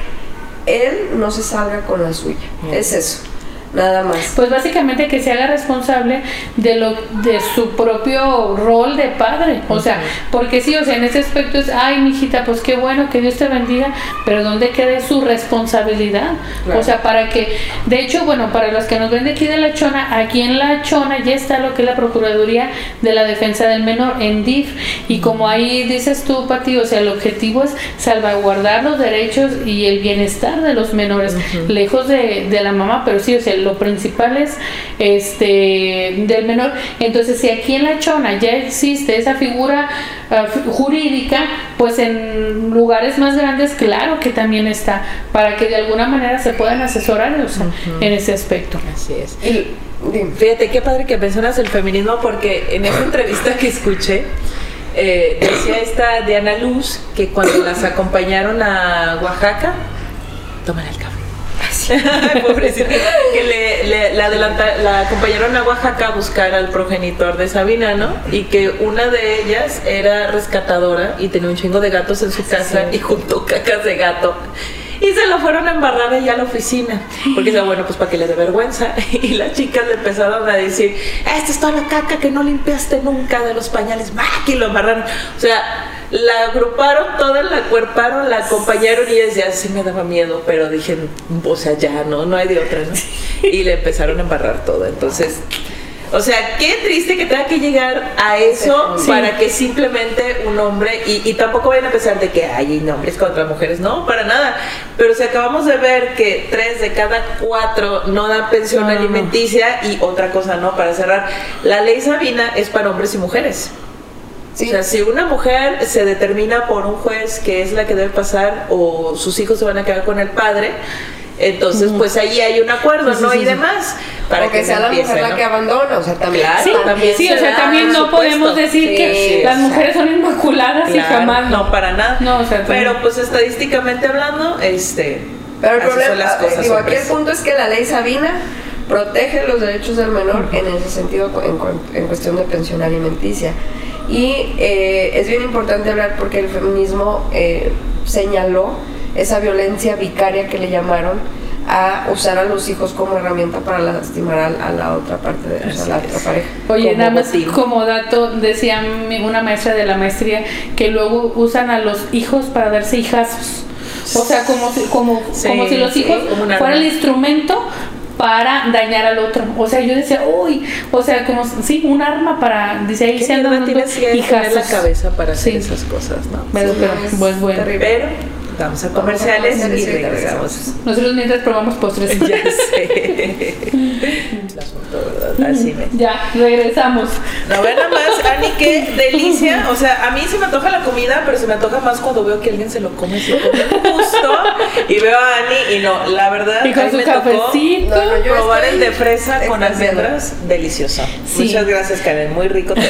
él no se salga con la suya. Es eso. Nada más. Pues básicamente que se haga responsable de lo de su propio rol de padre, o sea, porque sí, o sea, en ese aspecto es, ay, mijita, pues qué bueno, que Dios te bendiga, pero ¿dónde queda su responsabilidad? Claro. O sea, para que, de hecho, bueno, para los que nos ven de aquí de la Chona, aquí en la Chona ya está lo que es la Procuraduría de la Defensa del Menor, en DIF, y como ahí dices tú, Pati, o sea, el objetivo es salvaguardar los derechos y el bienestar de los menores, lejos de, de la mamá, pero sí, o sea, el lo principal es este del menor. Entonces, si aquí en la chona ya existe esa figura ah, jurídica, pues en lugares más grandes, claro que también está, para que de alguna manera se puedan asesorar o sea, en ese aspecto. Así es. Y. Fíjate qué padre que mencionas el feminismo porque en esa entrevista que escuché eh, decía esta Diana Luz que cuando las acompañaron a Oaxaca, toman el café. Pobrecita. Que le, le- la, adelanta- la acompañaron a Oaxaca a buscar al progenitor de Sabina, ¿no? Y que una de ellas era rescatadora y tenía un chingo de gatos en su casa y juntó cacas de gato. Y se lo fueron a embarrar allá a la oficina. Porque dice, bueno, pues para que le dé vergüenza. Y las chicas le empezaron a decir, esta es toda la caca que no limpiaste nunca de los pañales. Y lo embarraron. O sea, la agruparon toda, la cuerparon, la acompañaron y decía, sí me daba miedo, pero dije, o sea, ya, no, no hay de otra, ¿no? Y le empezaron a embarrar todo. Entonces, o sea, qué triste que tenga que llegar a eso Sí. para que simplemente un hombre, y, y tampoco vayan a pensar de que hay hombres contra mujeres, no, para nada. Pero si acabamos de ver que tres de cada cuatro no dan pensión No, no, no. alimenticia y otra cosa, ¿no? Para cerrar, la ley Sabina es para hombres y mujeres. Sí. O sea, si una mujer se determina por un juez que es la que debe pasar o sus hijos se van a quedar con el padre, entonces pues ahí hay un acuerdo, Sí, sí, ¿no? sí, y sí. demás. Para o que, que, sea la empiece, mujer la ¿no? que abandona, o sea, también. Claro, Sí, también sí, se o sea, da, también no podemos decir Sí, que las sea, mujeres son inmaculadas y Claro, jamás no para nada. No, o sea, pero pues estadísticamente hablando, este Pero el así son problema, las cosas, digo, aquí el hombres. punto es que la ley Sabina protege los derechos del menor en ese sentido en, en cuestión de pensión alimenticia. Y eh, es bien importante hablar porque el feminismo eh, señaló esa violencia vicaria que le llamaron a usar a los hijos como herramienta para lastimar a, a la otra parte de o sea, la otra pareja. Oye, como nada más como dato, decía una maestra de la maestría que luego usan a los hijos para darse hijazos. O sea, como si, como, Sí, como si los sí, hijos fueran el instrumento para dañar al otro. O sea, yo decía, uy, o sea, como, sí, un arma para, dice ahí ¿Qué se andan mierda dando tienes que tener la cabeza para hacer Sí. esas cosas, no? Pero, Sí, pero, pues bueno. terrible. Pero vamos a comerciales, comerciales y regresamos. Nosotros mientras probamos postres. ya sé. Así me. Ya, regresamos. No, ve nada más, Ani, qué delicia. O sea, a mí se me antoja la comida, pero se me antoja más cuando veo que alguien se lo come, se come justo. Y veo a Ani y no, la verdad, Y con su me tocó cafecito. No, no, yo probar el de fresa con almendras, delicioso. Sí. Muchas gracias, Karen, muy rico todo.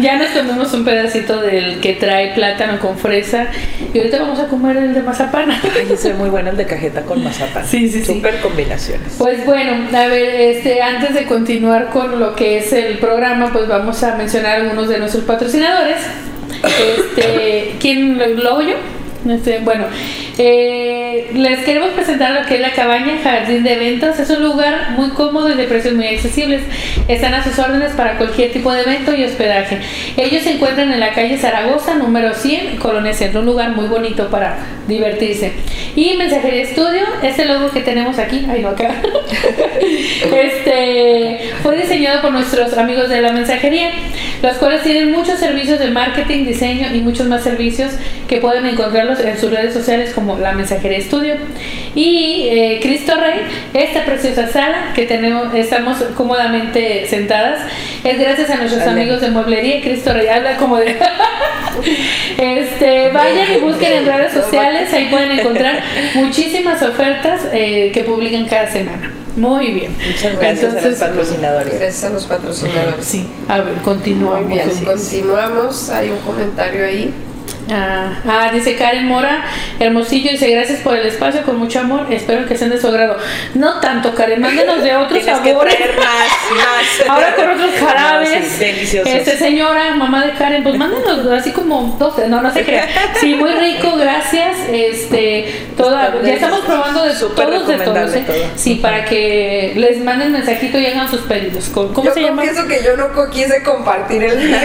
Ya nos comimos un pedacito del que trae plátano con fresa y ahorita vamos a comer el de mazapán. Ay, ese es muy bueno el de cajeta con mazapán. Sí, sí, sí. Super combinaciones. Pues bueno, a ver, este, antes de continuar con lo que es el programa, pues vamos a mencionar algunos de nuestros patrocinadores. Este, ¿quién lo, lo hago yo? Este, bueno, eh, les queremos presentar lo que es la cabaña Jardín de Eventos. Es un lugar muy cómodo y de precios muy accesibles. Están a sus órdenes para cualquier tipo de evento y hospedaje. Ellos se encuentran en la calle Zaragoza, número 100, Colonia Centro. Un lugar muy bonito para divertirse. Y Mensajería Estudio, este logo que tenemos aquí, ay no acá, este fue diseñado por nuestros amigos de la mensajería, los cuales tienen muchos servicios de marketing, diseño y muchos más servicios que pueden encontrarlos en sus redes sociales como la mensajería estudio. Y eh, Cristo Rey, esta preciosa sala que tenemos, estamos cómodamente sentadas, es gracias a nuestros amigos de mueblería Cristo Rey. Habla como de. este, vayan y busquen en redes sociales, ahí pueden encontrar muchísimas ofertas eh, que publican cada semana. Muy bien. Muchas gracias a los Entonces, patrocinadores. Gracias a los patrocinadores. Sí, a ver, continuamos. Muy bien, continuamos. Hay un comentario ahí. Ah, ah, dice Karen Mora, Hermosillo, dice gracias por el espacio, con mucho amor, espero que sean de su agrado. No tanto, Karen, mándenos de otros sabores. traer más, más. Ahora con otros jarabes. No, sí, deliciosos. Este señora, mamá de Karen, pues mándenos así como dos, no, no se crea. Sí, muy rico, gracias. Este, toda, ya estamos probando de súper todos de todos. ¿eh? todo. Sí, para que les manden mensajito y hagan sus pedidos. ¿Cómo, cómo Yo se llama? confieso que yo no quise compartir el mío.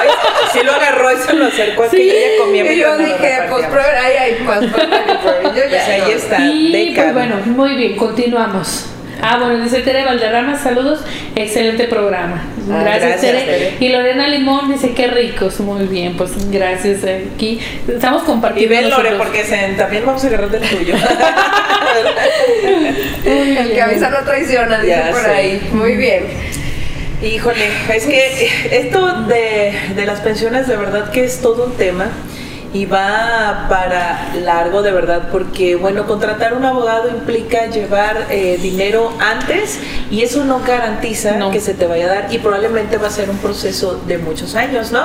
Ay, sí lo agarró y se lo acercó a Sí, comía y yo dije, pues prueben, ahí hay más. Yo ya Pues ahí no. está, Y pues bueno, muy bien, continuamos. Ah, bueno, dice Tere Valderrama, saludos, excelente programa. Ah, gracias, gracias, Tere. Tere. Y Lorena Limón dice, qué ricos, muy bien, pues gracias. eh, Aquí estamos Y compartiendo. ven, Lore, porque se- también vamos a agarrar del tuyo. El que avisa no traiciona, dice Ya por sé. ahí. Muy bien. Híjole, es que esto de, de las pensiones de verdad que es todo un tema y va para largo de verdad porque bueno, contratar un abogado implica llevar eh, dinero antes y eso no garantiza No. que se te vaya a dar y probablemente va a ser un proceso de muchos años, ¿no?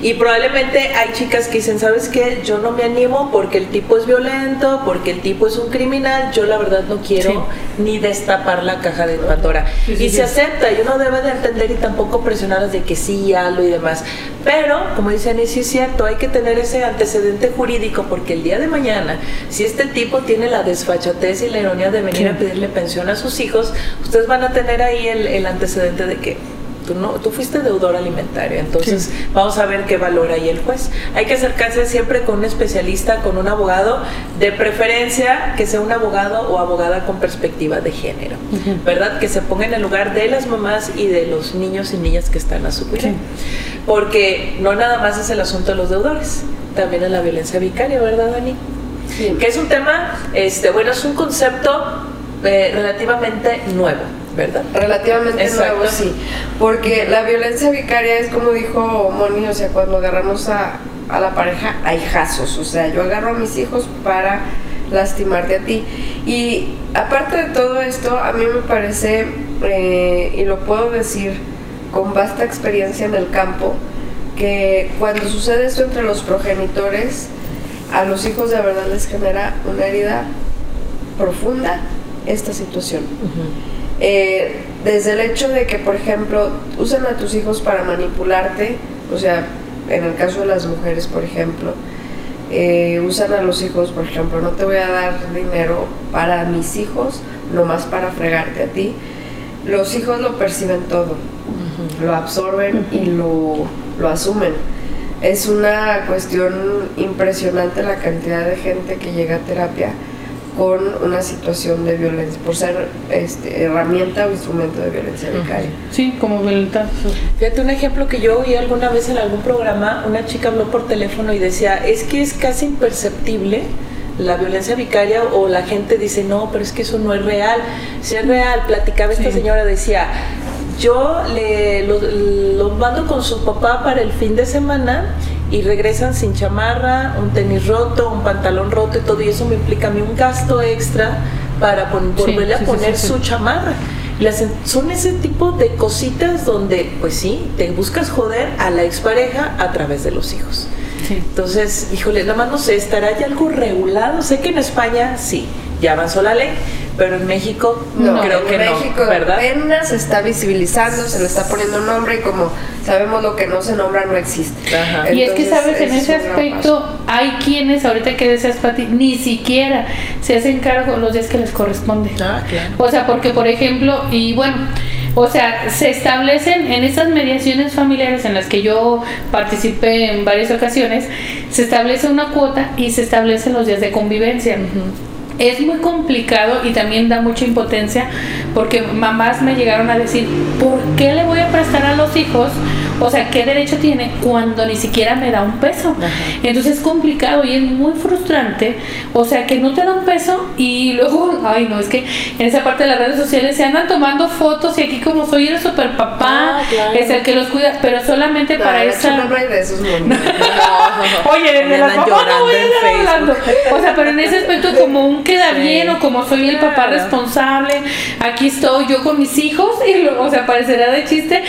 Y probablemente hay chicas que dicen, ¿sabes qué? Yo no me animo porque el tipo es violento, porque el tipo es un criminal, yo la verdad no quiero ni destapar la caja de Pandora. Sí, sí, y se acepta y uno debe de entender y tampoco presionarlas de que sí, hazlo y demás. Pero, como dicen, y sí es cierto, hay que tener ese antecedente jurídico porque el día de mañana, si este tipo tiene la desfachatez y la ironía de venir Sí. a pedirle pensión a sus hijos, ustedes van a tener ahí el, el antecedente de que tú, no, tú fuiste deudor alimentario. Entonces, vamos a ver qué valora ahí el juez. Hay que acercarse siempre con un especialista, con un abogado, de preferencia que sea un abogado o abogada con perspectiva de género, ¿verdad? Que se ponga en el lugar de las mamás y de los niños y niñas que están a su cuidado. Porque no nada más es el asunto de los deudores, también es la violencia vicaria, ¿verdad, Dani? Sí. Que es un tema, este, bueno, es un concepto eh, relativamente nuevo, ¿verdad? Relativamente Exacto. nuevo, sí. Porque la violencia vicaria es como dijo Moni, o sea, cuando agarramos a, a la pareja a hijazos. O sea, yo agarro a mis hijos para lastimarte a ti. Y aparte de todo esto, a mí me parece, eh, y lo puedo decir con vasta experiencia en el campo, que cuando sucede esto entre los progenitores, a los hijos de verdad les genera una herida profunda esta situación. Eh, desde el hecho de que, por ejemplo, usan a tus hijos para manipularte, o sea, en el caso de las mujeres, por ejemplo, eh, usan a los hijos, por ejemplo, no te voy a dar dinero para mis hijos, nomás para fregarte a ti. Los hijos lo perciben todo, lo absorben y lo, lo asumen. Es una cuestión impresionante la cantidad de gente que llega a terapia con una situación de violencia, por ser este, herramienta o instrumento de violencia vicaria. Sí, como violentazo. Fíjate un ejemplo que yo oí alguna vez en algún programa, una chica habló por teléfono y decía, es que es casi imperceptible la violencia vicaria o la gente dice, no, pero es que eso no es real. Si es real, platicaba esta Sí. señora, decía, yo le los los mando con su papá para el fin de semana y regresan sin chamarra, un tenis roto, un pantalón roto y todo, y eso me implica a mí un gasto extra para pon- Sí, volverle a sí, poner sí, su chamarra. Las- son ese tipo de cositas donde, pues sí, te buscas joder a la expareja a través de los hijos. Entonces, híjole, nada más no sé, ¿estará ya algo regulado? Sé que en España sí, ya avanzó la ley, pero en México no, creo en que México no, ¿verdad? apenas se está visibilizando, se le está poniendo un nombre y como sabemos lo que no se nombra no existe. Ajá. Y es que, ¿sabes? En ese es aspecto hay quienes, ahorita que decías, Pati, ni siquiera se hacen cargo los días que les corresponde. Ah, claro. O sea, porque, por ejemplo, y bueno, o sea, se establecen en esas mediaciones familiares en las que yo participé en varias ocasiones, se establece una cuota y se establecen los días de convivencia. Es muy complicado y también da mucha impotencia porque mamás me llegaron a decir, ¿por qué le voy a prestar los hijos? O sea, ¿qué derecho tiene cuando ni siquiera me da un peso? Entonces es complicado y es muy frustrante. O sea, que no te da un peso y luego, ay no, es que en esa parte de las redes sociales se andan tomando fotos y aquí como soy el super papá, Ah, claro. es el que los cuida, pero solamente No, para esa... no, no hay de esos mundos. Oye, de Me las papás no voy a estar hablando. O sea, pero en ese aspecto como un queda Sí. bien o como soy el papá responsable, aquí estoy yo con mis hijos y luego, o sea, parecerá de chiste,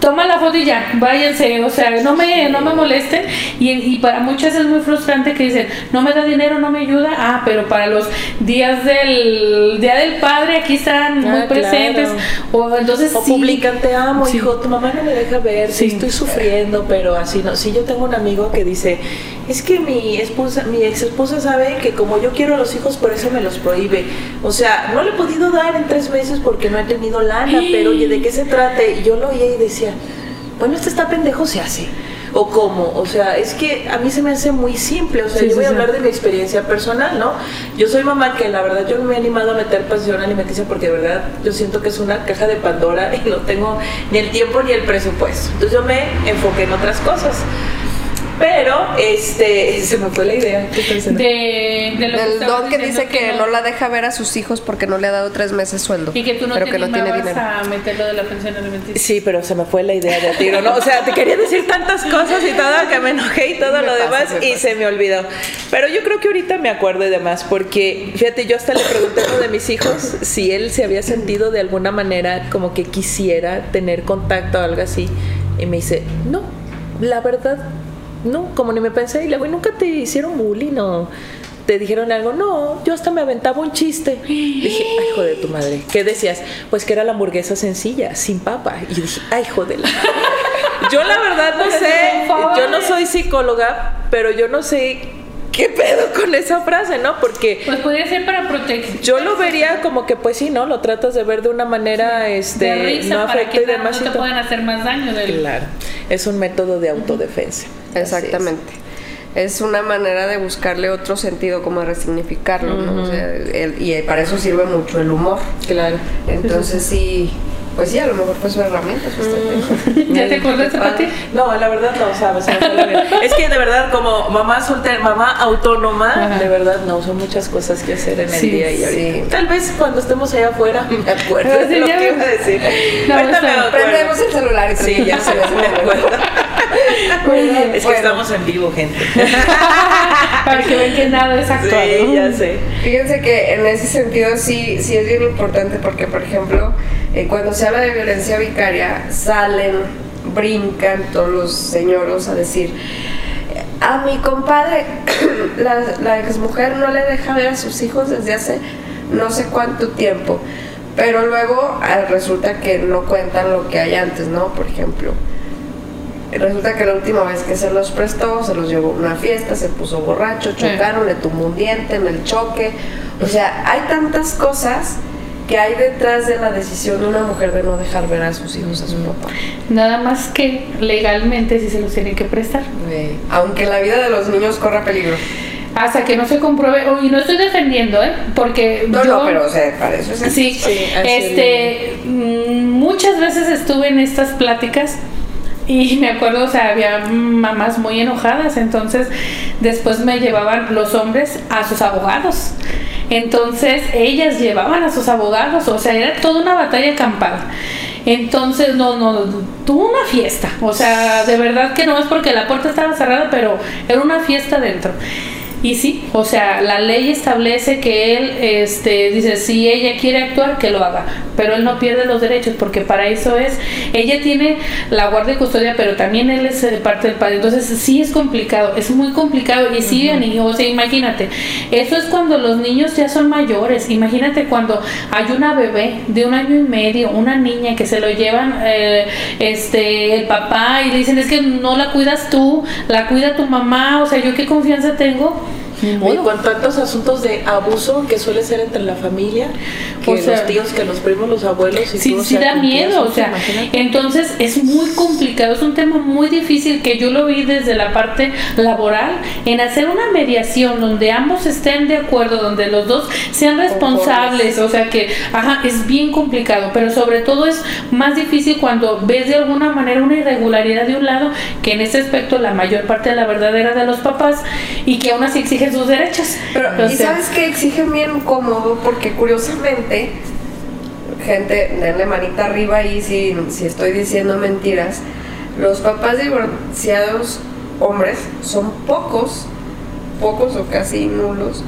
toma la foto y ya, váyanse, o sea, no me, no me molesten y, y para muchas es muy frustrante que dicen, no me da dinero, no me ayuda, ah, pero para los días del Día del Padre aquí están Ah, muy presentes, o entonces O sí. publican, te amo, Sí. hijo, tu mamá no me deja ver, sí. Estoy sufriendo, pero así no. Sí, yo tengo un amigo que dice, es que mi esposa, mi ex esposa sabe que como yo quiero a los hijos, por eso me los prohíbe. O sea, no le he podido dar en tres meses porque no he tenido lana, pero oye, ¿de qué se trata? Y yo lo oía y decía, bueno, este está pendejo, se hace. o cómo, o sea, es que a mí se me hace muy simple, o sea, Sí, yo voy sí, a sí. hablar de mi experiencia personal, ¿no? Yo soy mamá que la verdad yo no me he animado a meter pensión alimenticia porque de verdad yo siento que es una caja de Pandora y no tengo ni el tiempo ni el presupuesto. Entonces yo me enfoqué en otras cosas. Pero, este, se me fue la idea. ¿Qué? De, de lo Del estabas don que dice que no la deja ver a sus hijos porque no le ha dado tres meses sueldo. Y que tú no pero te que no tiene dinero. a meterlo de la pensión alimenticia. Sí, pero se me fue la idea de tiro, ¿no? O sea, te quería decir tantas cosas y todo que me enojé y todo Me lo pasa, demás y pasa. se me olvidó. Pero yo creo que ahorita me acuerdo y demás, porque fíjate, yo hasta le pregunté a uno de mis hijos si él se había sentido de alguna manera como que quisiera tener contacto o algo así. Y me dice, no, la verdad, no, como ni me pensé. Y le digo, "¿Y nunca te hicieron bullying o te dijeron algo? No, yo hasta me aventaba un chiste. Dije, ay, hijo de tu madre. ¿Qué decías? Pues que era la hamburguesa sencilla, sin papa. Y yo dije, ay, hijo de la... Yo la verdad no sé, yo no soy psicóloga, pero yo no sé qué pedo con esa frase, ¿no? Porque Pues podría ser para proteger. yo lo vería como que pues sí, ¿no? Lo tratas de ver de una manera este de risa no para afecta que y demás. no te puedan hacer más daño del Claro, es un método de autodefensa. Exactamente. Es una manera de buscarle otro sentido, como de resignificarlo, ¿no? O sea, el- y para eso sirve mucho el humor. Claro. Entonces sí, pues sí, a lo mejor fue su herramienta. su estrategia. ¿Ya te acordaste, Pati? No, la verdad no, sabes. se es que de verdad, como mamá soltera, mamá autónoma, Ajá. de verdad no, son muchas cosas que hacer en el Sí, día y ahorita. sí. Tal vez cuando estemos allá afuera me acuerdo de lo que iba a decir. No, Ahorita está me bien. acuerdo. Prendemos el celular y Sí, ya sé, me acuerdo. Muy bien, Es que bueno. estamos en vivo, gente. Para que vean que nada es actual. Sí, ya sé. Fíjense que en ese sentido sí, sí es bien importante porque, por ejemplo, eh, cuando se habla de violencia vicaria, salen, brincan todos los señoros a decir, a mi compadre, la, la exmujer no le deja ver a sus hijos desde hace no sé cuánto tiempo, pero luego ah, resulta que no cuentan lo que hay antes, ¿no? Por ejemplo, Resulta que la última vez que se los prestó, se los llevó a una fiesta, se puso borracho, chocaron, le tumbó un diente en el choque. O sea, hay tantas cosas que hay detrás de la decisión de una mujer de no dejar ver a sus hijos a su papá. Nada más que legalmente sí se los tienen que prestar. Aunque la vida de los niños corra peligro. Hasta que no se compruebe, oh, y no estoy defendiendo, ¿eh? Porque No, yo... no, pero o sea, para eso es así. Sí, Sí, así este, mm, muchas veces estuve en estas pláticas y me acuerdo, o sea, había mamás muy enojadas, entonces después me llevaban los hombres a sus abogados. Entonces ellas llevaban a sus abogados, o sea, era toda una batalla campal. Entonces, no, no, tuvo una fiesta, o sea, de verdad que no es porque la puerta estaba cerrada, pero era una fiesta dentro. Y sí, o sea, la ley establece que él, este, dice, si ella quiere actuar, que lo haga, pero él no pierde los derechos, porque para eso es, ella tiene la guardia y custodia, pero también él es eh, parte del padre, entonces sí es complicado, es muy complicado, y sí, Ani, o sea, imagínate, eso es cuando los niños ya son mayores, imagínate cuando hay una bebé de un año y medio, una niña que se lo llevan, eh, este, el papá, y le dicen, es que no la cuidas tú, la cuida tu mamá, o sea, yo qué confianza tengo. Ni con tantos asuntos de abuso que suele ser entre la familia, que O sea, los tíos, que los primos, los abuelos y Sí, todo, sí da miedo, o sea, imagínate. entonces es muy complicado, es un tema muy difícil que yo lo vi desde la parte laboral, en hacer una mediación donde ambos estén de acuerdo, donde los dos sean responsables, o sea que, ajá, es bien complicado, pero sobre todo es más difícil cuando ves de alguna manera una irregularidad de un lado, que en ese aspecto la mayor parte de la verdad era de los papás y que aún así exigen sus derechos. Pero, O y sea, sabes que exigen bien cómodo, porque curiosamente, gente, denle manita arriba ahí si, si estoy diciendo mentiras. Los papás divorciados hombres son pocos, pocos o casi nulos,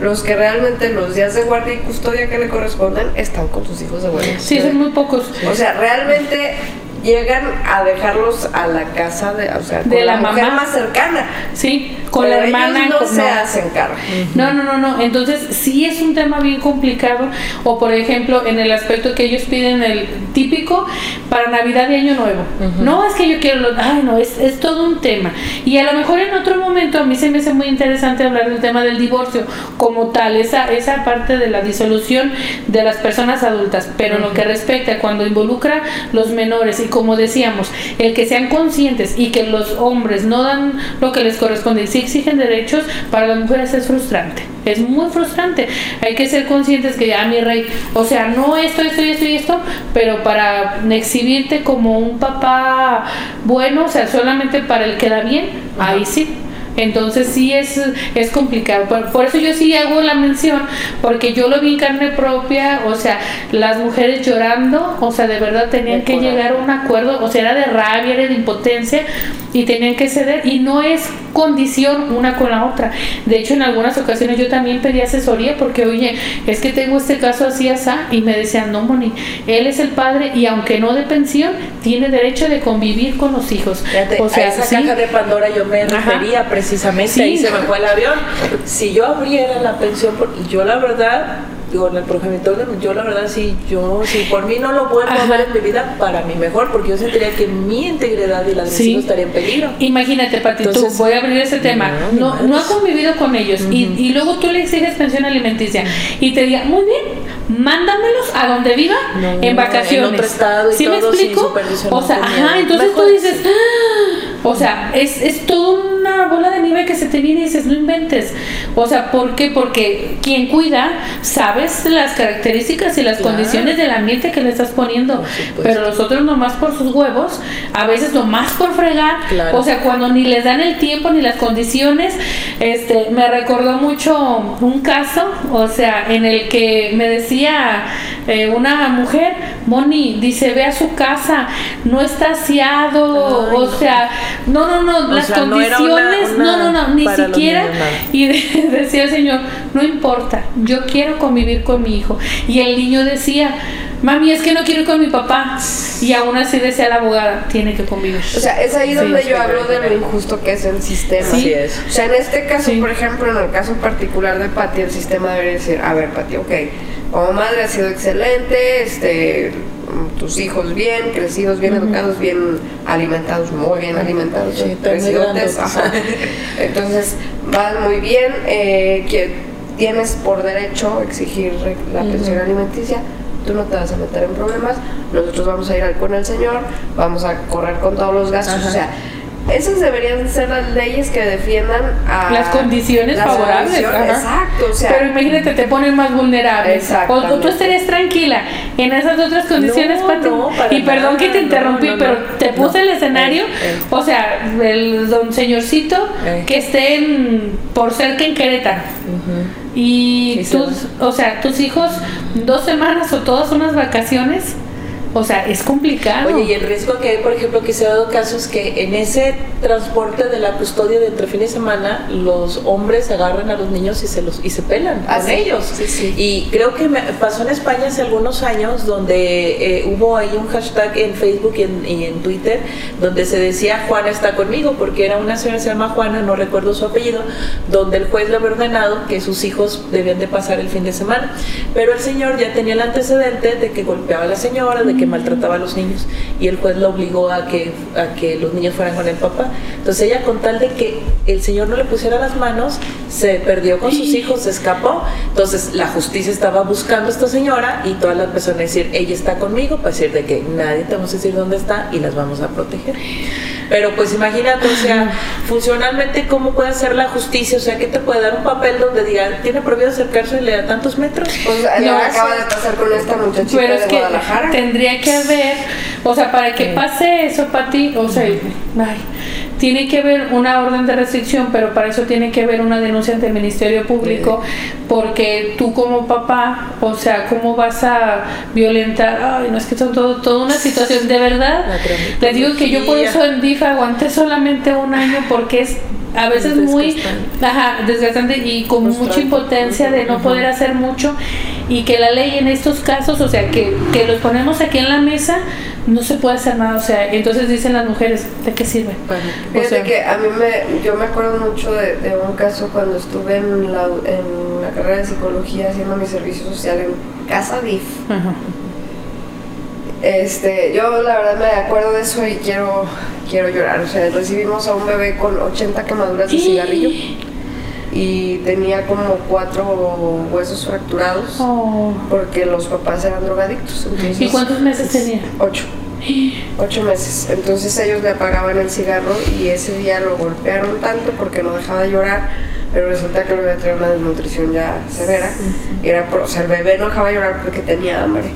los que realmente los días de guardia y custodia que le corresponden están con sus hijos de guardia. y Sí, son muy pocos. o sea, realmente llegan a dejarlos a la casa de, o sea, con De la, la mujer mamá. más cercana. Sí, con Pero la hermana. ellos no con- se no. hacen cargo. No, no, no, no. Entonces sí es un tema bien complicado. O por ejemplo, en el aspecto que ellos piden el típico para Navidad y Año Nuevo. No es que yo quiero, lo- ay no, es, es todo un tema. Y a lo mejor en otro momento a mí se me hace muy interesante hablar del tema del divorcio como tal, esa, esa parte de la disolución de las personas adultas. Pero en lo que respecta cuando involucra los menores y como decíamos, el que sean conscientes y que los hombres no dan lo que les corresponde sí exigen derechos, para las mujeres es frustrante. Es muy frustrante. Hay que ser conscientes que ya mi rey, o sea, no esto, esto y esto y esto, pero para exhibirte como un papá bueno, o sea, solamente para el que da bien, ahí sí. Entonces sí es, es complicado. Por, eso yo sí hago la mención, porque yo lo vi en carne propia, o sea, las mujeres llorando, o sea, de verdad tenían que llegar a un acuerdo, o sea, era de rabia, era de impotencia, y tenían que ceder, y no es condición una con la otra. De hecho, en algunas ocasiones yo también pedí asesoría porque, oye, es que tengo este caso así, así, y me decían, no, Moni, él es el padre y aunque no de pensión, tiene derecho de convivir con los hijos. o sea, a esa caja de Pandora yo me refería precisamente, ahí se me fue el avión. Si yo abriera la pensión, yo la verdad digo, en el progenitor, yo la verdad sí, yo, si por mí no lo vuelvo a ver en mi vida, para mí mejor, porque yo sentiría que mi integridad y la de mis estaría en peligro. Imagínate, Pati, tú, voy a abrir ese tema, no, no, ha convivido con ellos y, y, luego tú le exiges pensión alimenticia y te diga, muy bien, mándamelos a donde viva en vacaciones. En otro estado y ¿Sí me explico? O sea, ajá, entonces tú dices, ¡Ah! o sea, es, es todo una bola de nieve que se te viene y dices, no inventes. O sea, ¿por qué? Porque quien cuida, sabes las características y las condiciones del ambiente que le estás poniendo. Pero los otros nomás por sus huevos, a veces nomás por fregar. O sea, cuando ni les dan el tiempo ni las condiciones. Este, me recordó mucho un caso, o sea, en el que me decía eh, una mujer, Moni, dice, ve a su casa, no está aseado, o sea, no, no, no, las condiciones, no, no, no, ni siquiera. Y decía el Señor, no importa, yo quiero convivir con mi hijo. Y el niño decía, mami, es que no quiero ir con mi papá. Y aún así decía la abogada, tiene que convivir. O sea, es ahí donde yo hablo de lo injusto que es el sistema. Sí. es. O sea, en este caso, por ejemplo, en el caso particular de Pati, el sistema debería decir, a ver, Pati, ok, como madre ha sido excelente, este tus hijos bien, crecidos, bien educados, bien alimentados, muy bien alimentados, sí, Entonces, van muy bien, eh, que tienes por derecho exigir la pensión alimenticia, tú no te vas a meter en problemas, nosotros vamos a ir con el Señor, vamos a correr con todos los gastos, o sea, esas deberían ser las leyes que defiendan a las condiciones favorables. Exacto, o sea, pero imagínate, te ponen más vulnerable. O, tú estarías tranquila en esas otras condiciones, no, Y perdón que te interrumpí, pero te puse el escenario, o sea, el don señorcito que esté en, por cerca en Querétaro. Y tus, o sea, tus hijos dos semanas o todas unas vacaciones o sea, es complicado. Oye, y el riesgo que hay, por ejemplo, que se ha dado casos que en ese transporte de la custodia de entre fin de semana, los hombres agarran a los niños y se los y se pelan a ah, ellos. Sí, sí. Y creo que me pasó en España hace algunos años donde eh, hubo ahí un hashtag en Facebook y en, y en, Twitter donde se decía Juana está conmigo, porque era una señora que se llama Juana, no recuerdo su apellido, donde el juez le había ordenado que sus hijos debían de pasar el fin de semana. Pero el señor ya tenía el antecedente de que golpeaba a la señora, de que maltrataba a los niños y el juez la obligó a que, a que los niños fueran con el papá. Entonces ella con tal de que el señor no le pusiera las manos, se perdió con sus hijos, se escapó. Entonces la justicia estaba buscando a esta señora y todas las personas decir, ella está conmigo, para decir de que nadie te vamos a decir dónde está y las vamos a proteger. Pero pues imagínate, o sea, funcionalmente cómo puede ser la justicia, o sea, ¿qué te puede dar un papel donde diga, tiene prohibido acercarse a tantos metros? Pues no, acaba de pasar con esta muchachita pero es de Guadalajara. Tendría que haber, o sea, para que pase eso, Pati, o sea, ay, tiene que haber una orden de restricción, pero para eso tiene que haber una denuncia ante el Ministerio Público, porque tú como papá, o sea, ¿cómo vas a violentar? Ay, no es que son todo, toda una situación, de verdad. Le digo que yo por eso en DIF aguanté solamente un año porque es a veces muy ajá, desgastante y con mucha impotencia de no poder hacer mucho y que la ley en estos casos, o sea, que, que los ponemos aquí en la mesa, no se puede hacer nada, o sea, entonces dicen las mujeres, ¿de qué sirve? Fíjate que a mí me, yo me acuerdo mucho de, un caso cuando estuve en la, en la carrera de psicología haciendo mi servicio social en Casa DIF. Este, yo la verdad me acuerdo de eso y quiero, quiero llorar. O sea, recibimos a un bebé con 80 quemaduras de cigarrillo y tenía como cuatro huesos fracturados oh. porque los papás eran drogadictos. ¿Y cuántos meses tenía? Ocho. Ocho meses. Entonces ellos le apagaban el cigarro y ese día lo golpearon tanto porque no dejaba de llorar, pero resulta que el bebé tenía una desnutrición ya severa. y era por- o sea, el bebé no dejaba de llorar porque tenía hambre.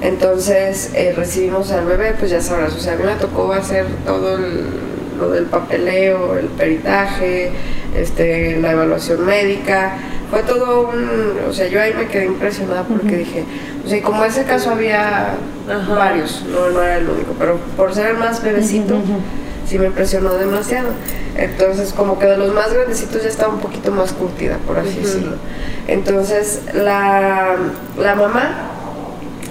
Entonces eh, recibimos al bebé, pues ya sabrás, o sea, a mí me tocó hacer todo el- lo del papeleo, el peritaje, este, la evaluación médica. Fue todo un, o sea, yo ahí me quedé impresionada porque dije, o sea, y como ese caso había Ajá. varios, no, no era el único, pero por ser el más bebecito, sí me impresionó demasiado. Entonces, como que de los más grandecitos ya estaba un poquito más curtida, por así decirlo. Entonces, la, la mamá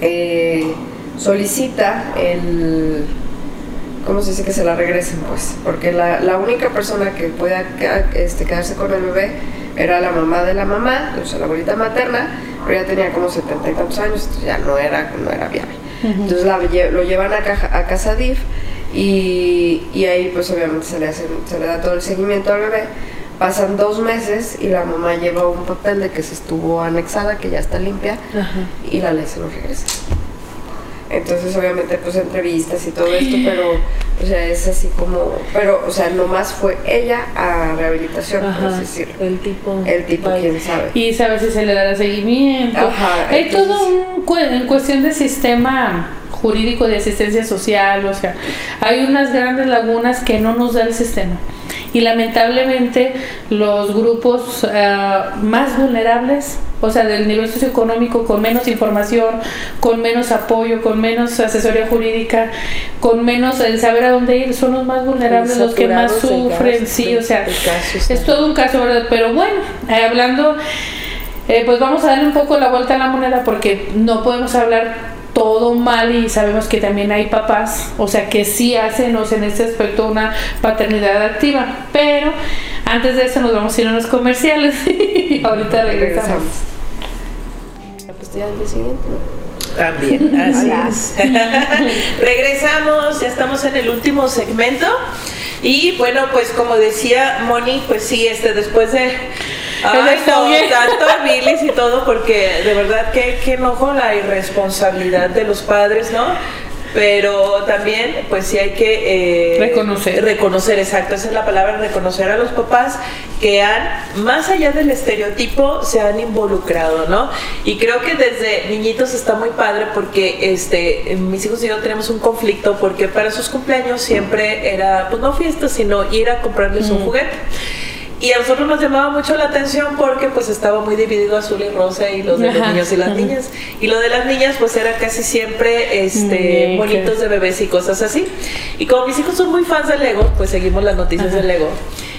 eh, solicita el ¿cómo se dice que se la regresen? Pues, porque la, la única persona que queda- este, quedarse con el bebé era la mamá de la mamá, o sea, la abuelita materna, pero ya tenía como setenta y tantos años, ya no era, no era viable. Entonces la lo llevan a, caja- a casa DIF y, y ahí pues obviamente se le, hace- se le da todo el seguimiento al bebé. Pasan dos meses y la mamá lleva un papel de que se estuvo anexada, que ya está limpia, y la ley se lo regresa. Entonces, obviamente, pues entrevistas y todo esto, pero, o sea, es así como, pero, o sea, nomás fue ella a rehabilitación, por Ajá, así decirlo. el tipo. El tipo, quién sabe. y sabe si se le dará seguimiento. Ajá, Hay entonces- todo un en cuestión de sistema jurídico de asistencia social, o sea, hay unas grandes lagunas que no nos da el sistema. Y lamentablemente los grupos ah, más vulnerables, o sea, del nivel socioeconómico, con menos información, con menos apoyo, con menos asesoría jurídica, con menos el saber a dónde ir, son los más vulnerables, los que más sufren, sí, o sea, de casos es todo un caso, ¿verdad? Pero bueno, eh, hablando, eh, pues vamos a darle un poco la vuelta a la moneda porque no podemos hablar todo mal y sabemos que también hay papás, o sea, que sí hacen, o sea, en este aspecto una paternidad activa. Pero antes de eso nos vamos a ir a unos comerciales y ahorita regresamos. Pues ya el día siguiente. También, así es. Regresamos, ya estamos en el último segmento. Y bueno, pues como decía Moni, pues sí, este después de ay, no, tanto bilis y todo, porque de verdad que, que enojo la irresponsabilidad de los padres, ¿no? Pero también, pues sí hay que eh, Reconocer. reconocer, exacto, esa es la palabra, reconocer a los papás que han, más allá del estereotipo, se han involucrado, ¿no? Y creo que desde niñitos está muy padre porque este, mis hijos y yo tenemos un conflicto porque para sus cumpleaños siempre era, pues no fiesta, sino ir a comprarles un juguete. Y a nosotros nos llamaba mucho la atención porque pues estaba muy dividido azul y rosa y los de los Ajá. niños y las niñas. Y lo de las niñas pues era casi siempre este bonitos de bebés y cosas así. Y como mis hijos son muy fans de Lego, pues seguimos las noticias Ajá. de Lego.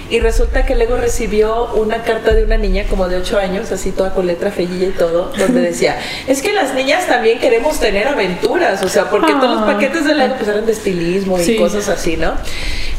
Y resulta que Lego recibió una carta de una niña como de 8 años, así toda con letra feilla y todo, donde decía, es que las niñas también queremos tener aventuras, o sea, porque todos los paquetes de Lego pues eran de estilismo y Sí. cosas así, ¿no?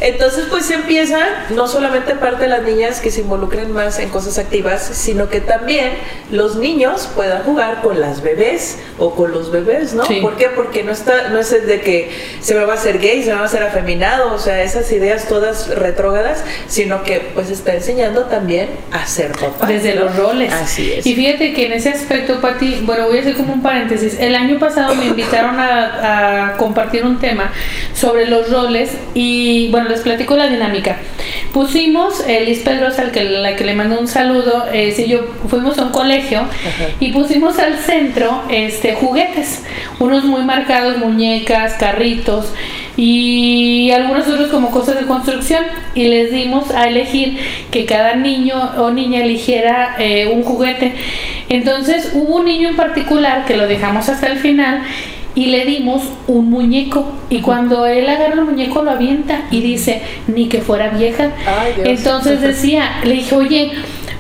Entonces pues se empieza, no solamente parte de las niñas que se involucren más en cosas activas, sino que también los niños puedan jugar con las bebés o con los bebés, ¿no? Sí. ¿Por qué? Porque no está, no es de que se me va a hacer gay, se me va a hacer afeminado, o sea, esas ideas todas retrógradas, sino que pues está enseñando también a ser papá. Desde ¿no? los roles. Así es. Y fíjate que en ese aspecto, Pati, bueno, voy a hacer como un paréntesis. El año pasado me invitaron a, a compartir un tema sobre los roles y, bueno, les platico la dinámica. Pusimos, eh, Liz Pedrosa, al que, la que le mando un saludo, eh, sí, yo fuimos a un colegio y pusimos al centro este juguetes, unos muy marcados, muñecas, carritos y algunos otros como cosas de construcción y les dimos a elegir que cada niño o niña eligiera eh, un juguete. Entonces hubo un niño en particular que lo dejamos hasta el final y le dimos un muñeco y cuando él agarra el muñeco lo avienta y dice ni que fuera vieja. Ay. Entonces decía, le dije, oye,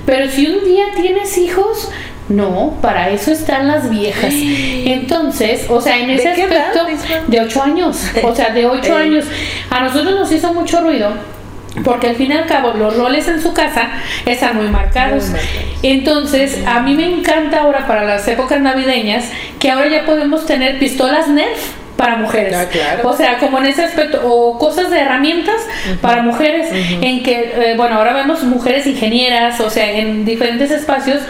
pero si un día tienes hijos, no, para eso están las viejas. Entonces, o sea, en ese ¿De edad, aspecto, de 8 años, o sea, de 8 Ey. años. A nosotros nos hizo mucho ruido. Porque al fin y al cabo los roles en su casa están muy marcados. Muy marcados. Entonces, a mí me encanta ahora para las épocas navideñas que ahora ya podemos tener pistolas Nerf para mujeres. Ah, claro. O sea, como en ese aspecto, o cosas de herramientas para mujeres, en que, eh, bueno, ahora vemos mujeres ingenieras, o sea, en diferentes espacios.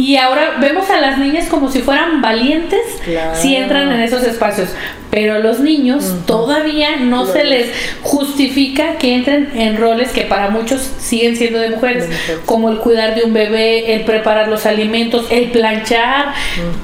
Y ahora vemos a las niñas como si fueran valientes Claro. si entran en esos espacios. pero a los niños todavía no se les justifica que entren en roles que para muchos siguen siendo de mujeres, como el cuidar de un bebé, el preparar los alimentos, el planchar.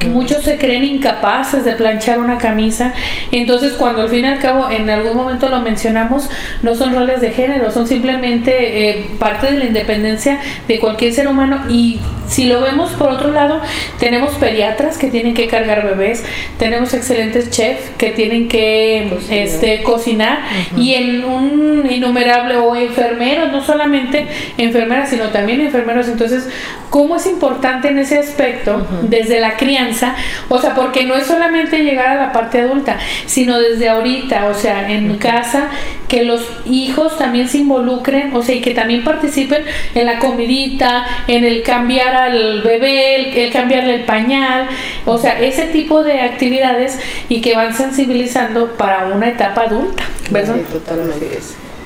Muchos se creen incapaces de planchar una camisa. Entonces, cuando al fin y al cabo en algún momento lo mencionamos, no son roles de género, son simplemente eh, parte de la independencia de cualquier ser humano y si lo vemos por otro lado, tenemos pediatras que tienen que cargar bebés, tenemos excelentes chefs que tienen que cocinar, este, cocinar y en un innumerable o enfermeros, no solamente enfermeras, sino también enfermeros. Entonces, ¿cómo es importante en ese aspecto desde la crianza? O sea, porque no es solamente llegar a la parte adulta, sino desde ahorita, o sea, en casa, que los hijos también se involucren, o sea, y que también participen en la comidita, en el cambiar al bebé, el, cambiarle el pañal, o sea, ese tipo de actividades y que van sensibilizando para una etapa adulta, ¿verdad? Sí, totalmente.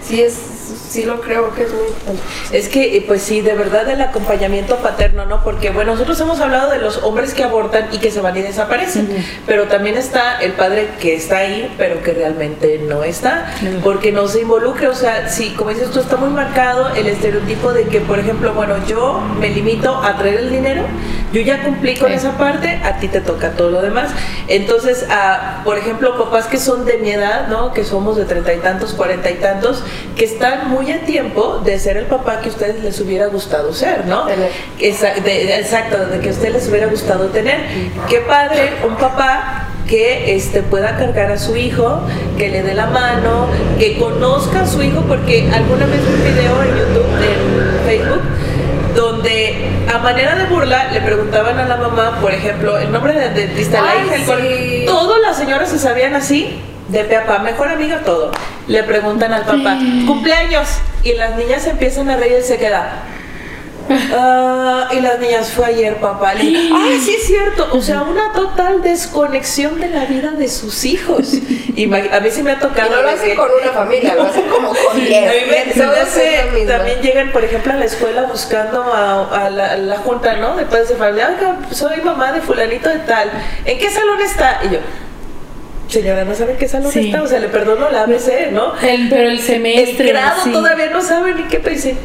Sí, es sí lo creo que es muy importante. Es que, eh, pues sí, de verdad el acompañamiento paterno, ¿no? Porque, bueno, nosotros hemos hablado de los hombres que abortan y que se van y desaparecen, pero también está el padre que está ahí, pero que realmente no está, porque no se involucra, o sea, sí, como dices tú, está muy marcado el estereotipo de que, por ejemplo, bueno, yo me limito a traer el dinero, yo ya cumplí con esa parte, a ti te toca todo lo demás. Entonces, a, por ejemplo, papás que son de mi edad, ¿no? Que somos de treinta y tantos, cuarenta y tantos, que están muy a tiempo de ser el papá que a ustedes les hubiera gustado ser, ¿no? Exacto, de que a ustedes les hubiera gustado tener. Qué padre, un papá que este, pueda cargar a su hijo, que le dé la mano, que conozca a su hijo, porque alguna vez vi un video en YouTube, en Facebook, donde a manera de burla le preguntaban a la mamá, por ejemplo, el nombre del dentista, la hija, el todas las señoras se sabían así, de papá, mejor amiga, todo. Le preguntan al papá, cumpleaños, y las niñas empiezan a reír y se queda. Ah, y las niñas fue ayer, papá. Le ay, sí es cierto. O sea, una total desconexión de la vida de sus hijos. Y a mí sí me ha tocado. Y no lo hacen con una familia, lo hacen como con 10. también llegan, por ejemplo, a la escuela buscando a, la, junta, ¿no? De padres de familia. soy mamá de fulanito de tal. ¿En qué salón está? Y yo, señora no sabe qué salón está, o sea, le perdono la ABC, ¿no? El, pero el semestre. El grado todavía no sabe ni qué pensé.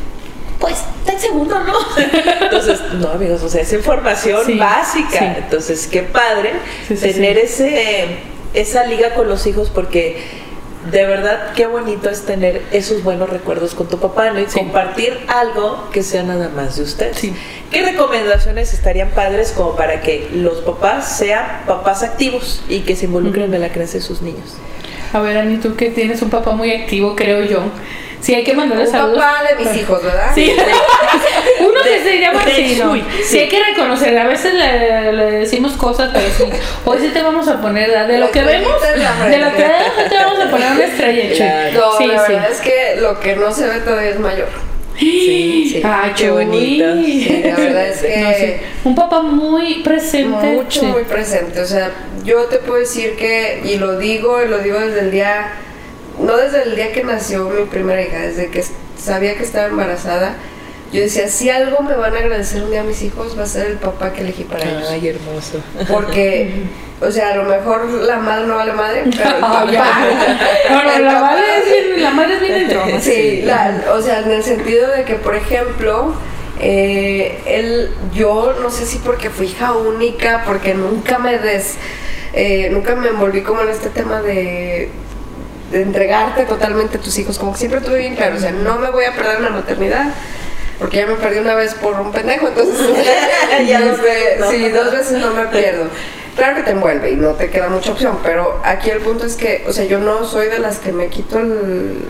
Pues está en segundo, ¿no? Entonces, no, amigos, o sea, es información básica. Entonces, qué padre tener ese esa liga con los hijos porque de verdad qué bonito es tener esos buenos recuerdos con tu papá ¿no? y compartir algo que sea nada más de usted. ¿Qué recomendaciones estarían padres como para que los papás sean papás activos y que se involucren en la crianza de sus niños? A ver, Ani, tú que tienes un papá muy activo, creo yo. Sí, hay que mandarle saludos. papá de mis hijos, ¿verdad? Sí. Uno que se llama así, ¿no? Sí. hay que reconocer. A veces le, decimos cosas, pero sí. Hoy sí te vamos a poner, de lo que vemos, de lo que vemos, te vamos a poner una estrella, No, sí, la verdad es que lo que no se ve todavía es mayor. Sí, sí. Ay, qué bonito. Sí, la verdad es que. Un papá muy presente. Mucho, muy presente. O sea, yo te puedo decir que, y lo digo, y lo digo desde el día no desde el día que nació mi primera hija, desde que sabía que estaba embarazada, yo decía, si algo me van a agradecer un día a mis hijos, va a ser el papá que elegí para ellos. Ay, hermoso. Porque, o sea, a lo mejor la madre no vale madre, pero el papá. no, no, la, madre es, la madre es bien dentro. Sí, o sea, en el sentido de que, por ejemplo, eh, él, yo no sé si porque fui hija única, porque nunca me des, eh, nunca me envolví como en este tema de de entregarte totalmente a tus hijos, como que siempre tuve bien claro, o sea, no me voy a perder en la maternidad, porque ya me perdí una vez por un pendejo, entonces ya dos, sí, dos veces no me pierdo. Claro que te envuelve y no te queda mucha opción, pero aquí el punto es que, o sea, yo no soy de las que me quito el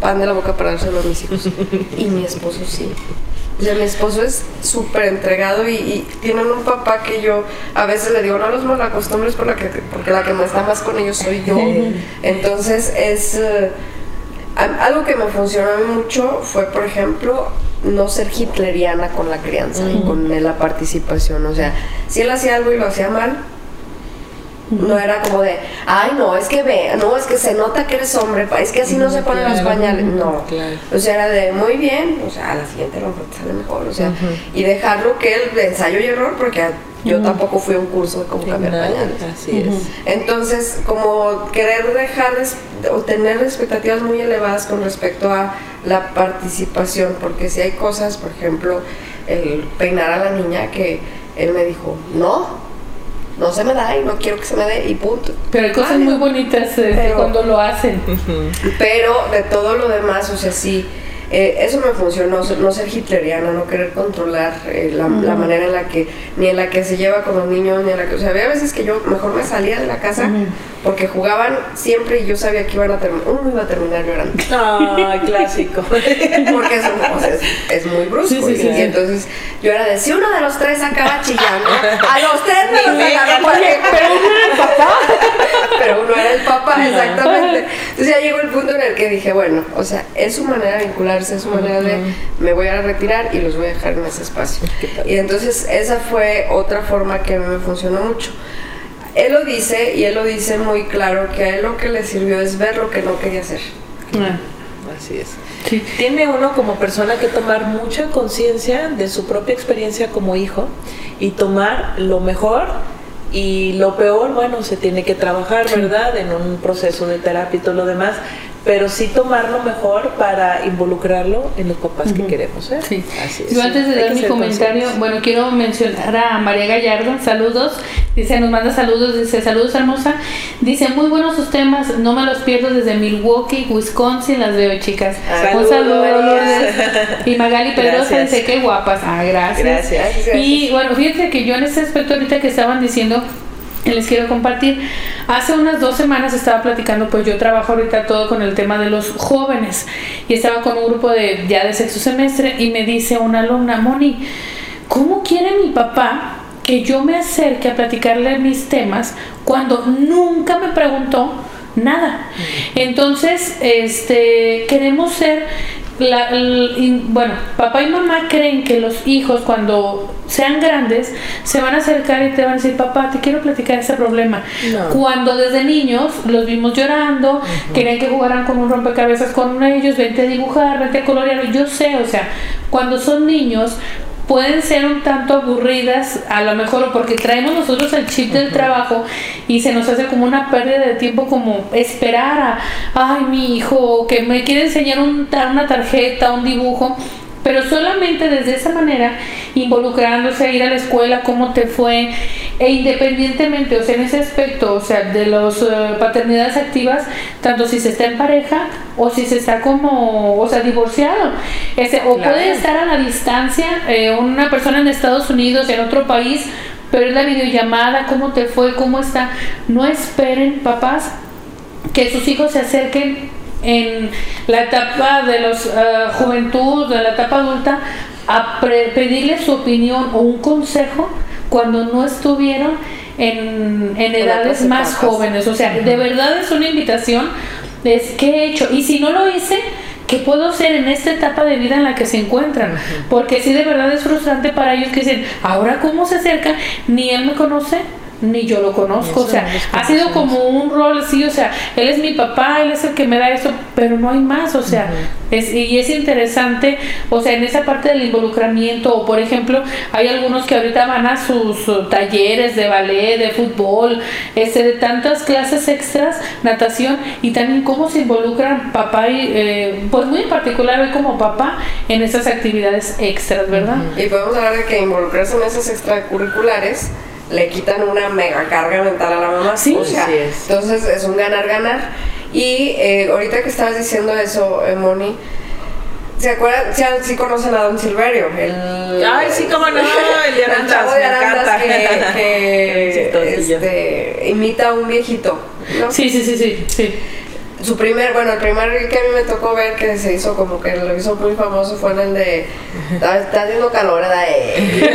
pan de la boca para dárselo a mis hijos. Y mi esposo sí. O sea, mi esposo es súper entregado y, y, tienen un papá que yo a veces le digo, no los malacostumbres por la que, porque la que me está más con ellos soy yo. Entonces es... Eh, algo que me funcionó mucho fue, por ejemplo, no ser hitleriana con la crianza y con la participación. O sea, si él hacía algo y lo hacía mal, no era como de, ay, no, es que ve, no, es que se nota que eres hombre, es que así no se ponen los pañales. No. O sea, era de, muy bien, o sea, a la siguiente lo sale mejor, o sea, y dejarlo que el ensayo y error, porque Yo tampoco fui a un curso de cómo cambiar pañales. Así es. Entonces, como querer dejar o tener expectativas muy elevadas con respecto a la participación, porque si hay cosas, por ejemplo, el peinar a la niña que él me dijo, no, no se me da y no quiero que se me dé y punto. Pero hay cosas Vale. muy bonitas eh, Pero- cuando lo hacen. Pero de todo lo demás, o sea, sí, eh, eso me funcionó, no ser hitleriana, no querer controlar eh, la, la manera en la que, ni en la que se lleva con los niños, ni en la que, o sea, había veces que yo mejor me salía de la casa porque jugaban siempre y yo sabía que iban a terminar, uno iba a terminar llorando. Ah, clásico. Porque eso o sea, es, es muy brusco. Sí, sí, y, sí, y sí. entonces yo era de si uno de los tres acaba chillando, a los tres me los Pero uno era el papá. pero uno era el papá, exactamente. Entonces ya llegó el punto en el que dije, bueno, o sea, es su manera de es su manera de, me voy a retirar y los voy a dejar en ese espacio. Y entonces esa fue otra forma que a mí me funcionó mucho. Él lo dice y él lo dice muy claro que a él lo que le sirvió es ver lo que no quería hacer. Ah, Así es. sí. Tiene uno como persona que tomar mucha conciencia de su propia experiencia como hijo y tomar lo mejor y lo peor, bueno, se tiene que trabajar, ¿verdad? En un proceso de terapia y todo lo demás, pero sí tomar lo mejor para involucrarlo en los papás que queremos, ¿eh? Sí. Así es. Yo antes de Hay dar mi ser comentario, bueno, quiero mencionar a María Gallardo, saludos, dice, nos manda saludos, dice, saludos hermosa, dice, muy buenos sus temas, no me los pierdo desde Milwaukee, Wisconsin, las veo chicas. Saludos, Un saludo. Y Magali Pedrosa dice, qué guapas, ah, gracias. Gracias. Y bueno, fíjense que yo en este aspecto ahorita que estaban diciendo, que les quiero compartir. Hace unas dos semanas estaba platicando, pues yo trabajo ahorita todo con el tema de los jóvenes y estaba con un grupo de ya de sexto semestre y me dice una alumna, Moni, ¿cómo quiere mi papá que yo me acerque a platicarle mis temas cuando nunca me preguntó nada? Entonces, este, queremos ser la- el- y, bueno, papá y mamá creen que los hijos cuando sean grandes se van a acercar y te van a decir, papá, te quiero platicar ese problema. No. Cuando desde niños los vimos llorando, querían que jugaran con un rompecabezas con ellos, vente a dibujar, vente a colorear. Yo sé, o sea, cuando son niños pueden ser un tanto aburridas, a lo mejor porque traemos nosotros el chip del trabajo y se nos hace como una pérdida de tiempo como esperar a, ay, mi hijo, que me quiere enseñar un, una tarjeta, un dibujo. Pero solamente desde esa manera, involucrándose a ir a la escuela, cómo te fue, e independientemente, o sea, en ese aspecto, o sea, de las paternidades activas, tanto si se está en pareja o si se está como, o sea, divorciado, ese, o Claro. puede estar a la distancia, eh, una persona en Estados Unidos, en otro país, pero es la videollamada, cómo te fue, cómo está. No esperen, papás, que sus hijos se acerquen en la etapa de los eh, juventud, de la etapa adulta, a pre- pedirle su opinión o un consejo cuando no estuvieron en, en edades más etapas. jóvenes. O sea, de verdad es una invitación, es qué he hecho. Y si no lo hice, ¿qué puedo hacer en esta etapa de vida en la que se encuentran? Porque sí, de verdad es frustrante para ellos que dicen, ahora cómo se acerca, ni él me conoce. Ni yo lo conozco, Eso o sea, ha sido como un rol así, o sea, él es mi papá, él es el que me da eso, pero no hay más, o sea, es, y es interesante, o sea, en esa parte del involucramiento, o por ejemplo, hay algunos que ahorita van a sus uh, talleres de ballet, de fútbol, este, de tantas clases extras, natación, y también cómo se involucran papá y, eh, pues muy en particular hoy como papá, en esas actividades extras, ¿verdad? Y podemos hablar de que involucrarse en esas extracurriculares le quitan una mega carga mental a la mamá. Sí. o sea, Así es. entonces es un ganar-ganar. Y eh, ahorita que estabas diciendo eso, eh, Moni, ¿se acuerdan? Sí, sí conocen a Don Silverio. El, Ay, sí, cómo no, el de el Arandas, chavo de me Arandas encanta. que, que, este, imita a un viejito. ¿no? Sí, sí, sí, sí, sí. Su primer, bueno, el primer reel que a mí me tocó ver que se hizo como que lo hizo muy famoso fue en el de está, haciendo calor. Eh.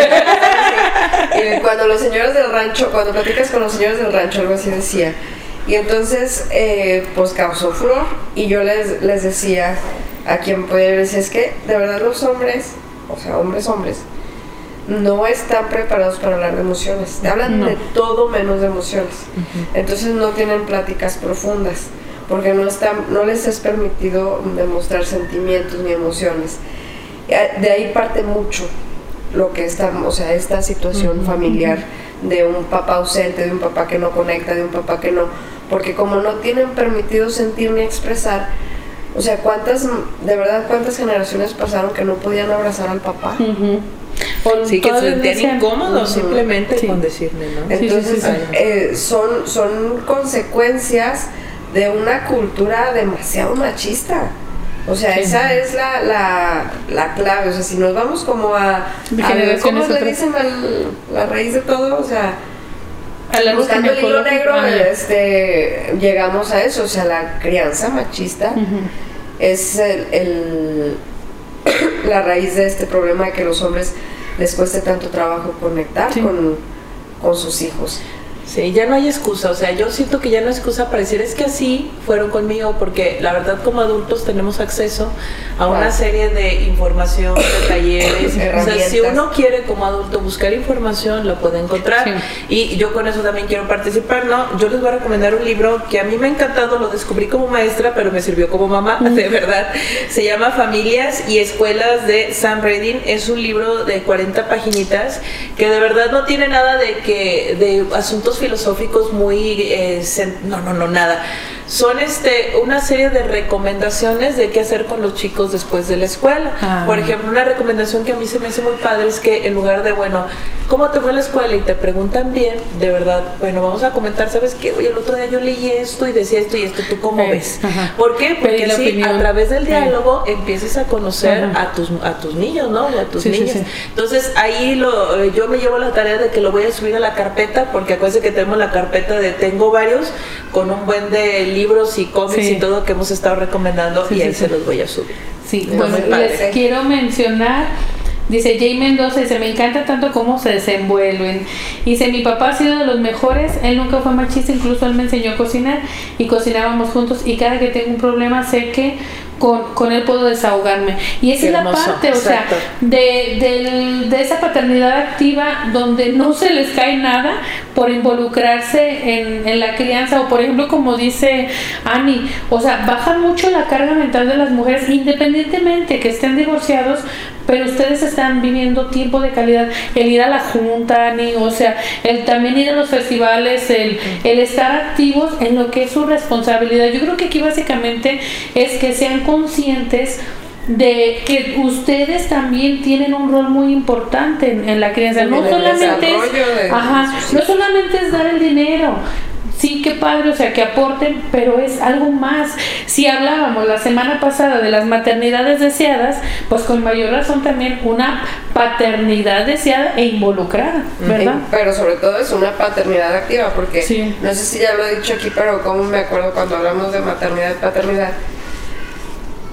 y cuando los señores del rancho, cuando platicas con los señores del rancho, algo así decía. Y entonces, eh, pues causó furor. Y yo les, les decía a quien podía decir, es que de verdad los hombres, o sea, hombres, hombres, no están preparados para hablar de emociones. Hablan No. de todo menos de emociones. Entonces no tienen pláticas profundas porque no están, no les es permitido demostrar sentimientos ni emociones. De ahí parte mucho lo que está, o sea, esta situación familiar de un papá ausente, de un papá que no conecta, de un papá que no, porque como no tienen permitido sentir ni expresar, o sea, cuántas, de verdad, cuántas generaciones pasaron que no podían abrazar al papá. sí, que se sentían incómodos simplemente con decirle, ¿no? Entonces, eh, son, son consecuencias de una cultura demasiado machista. O sea, esa es la, la, la, clave. O sea, si nos vamos como a, a ¿cómo le dicen la raíz de todo? O sea, buscando el hilo negro, ah, este, llegamos a eso. O sea, la crianza machista es el, la raíz de este problema de que los hombres les cueste tanto trabajo conectar con, con sus hijos. Sí, ya no hay excusa, o sea, yo siento que ya no hay excusa para decir es que así fueron conmigo, porque la verdad como adultos tenemos acceso a una serie de información, de talleres, o sea, si uno quiere como adulto buscar información, lo puede encontrar. Y yo con eso también quiero participar, ¿no? Yo les voy a recomendar un libro que a mí me ha encantado, lo descubrí como maestra, pero me sirvió como mamá, de verdad. Se llama Familias y Escuelas de Sam Redding, es un libro de 40 paginitas que de verdad no tiene nada de que de asuntos filosóficos muy... Eh, no, no, no, nada son este una serie de recomendaciones de qué hacer con los chicos después de la escuela. Ah. Por ejemplo, una recomendación que a mí se me hace muy padre es que en lugar de, bueno, ¿cómo te fue la escuela? Y te preguntan bien, de verdad, bueno, vamos a comentar, ¿sabes qué? Oye, el otro día yo leí esto y decía esto y esto, ¿tú cómo ves? ¿Por qué? Porque así, a través del diálogo empieces a conocer a tus, a tus niños, ¿no? a tus niños. Entonces, ahí lo, eh, yo me llevo la tarea de que lo voy a subir a la carpeta, porque acuérdense que tenemos la carpeta de tengo varios, con un buen de libros y cómics y todo que hemos estado recomendando y ahí se los voy a subir. Sí, bueno, les quiero mencionar Dice Jay Mendoza, dice, me encanta tanto cómo se desenvuelven. Dice, mi papá ha sido de los mejores, él nunca fue machista, incluso él me enseñó a cocinar y cocinábamos juntos y cada que tengo un problema sé que con, con él puedo desahogarme. Y esa es la parte, o sea, de, de, esa paternidad activa donde no se les cae nada por involucrarse en, en la crianza o por ejemplo como dice Ani, o sea, baja mucho la carga mental de las mujeres independientemente que estén divorciados, pero ustedes están viviendo tiempo de calidad, el ir a la junta, ni, o sea, el también ir a los festivales, el, el estar activos en lo que es su responsabilidad. Yo creo que aquí básicamente es que sean conscientes de que ustedes también tienen un rol muy importante en, la crianza. No solamente, no solamente es dar el dinero, sí, qué padre, o sea, que aporten, pero es algo más. Si hablábamos la semana pasada de las maternidades deseadas, pues con mayor razón también una paternidad deseada e involucrada, ¿verdad? Pero sobre todo es una paternidad activa, porque no sé si ya lo he dicho aquí, pero como me acuerdo cuando hablamos de maternidad y paternidad,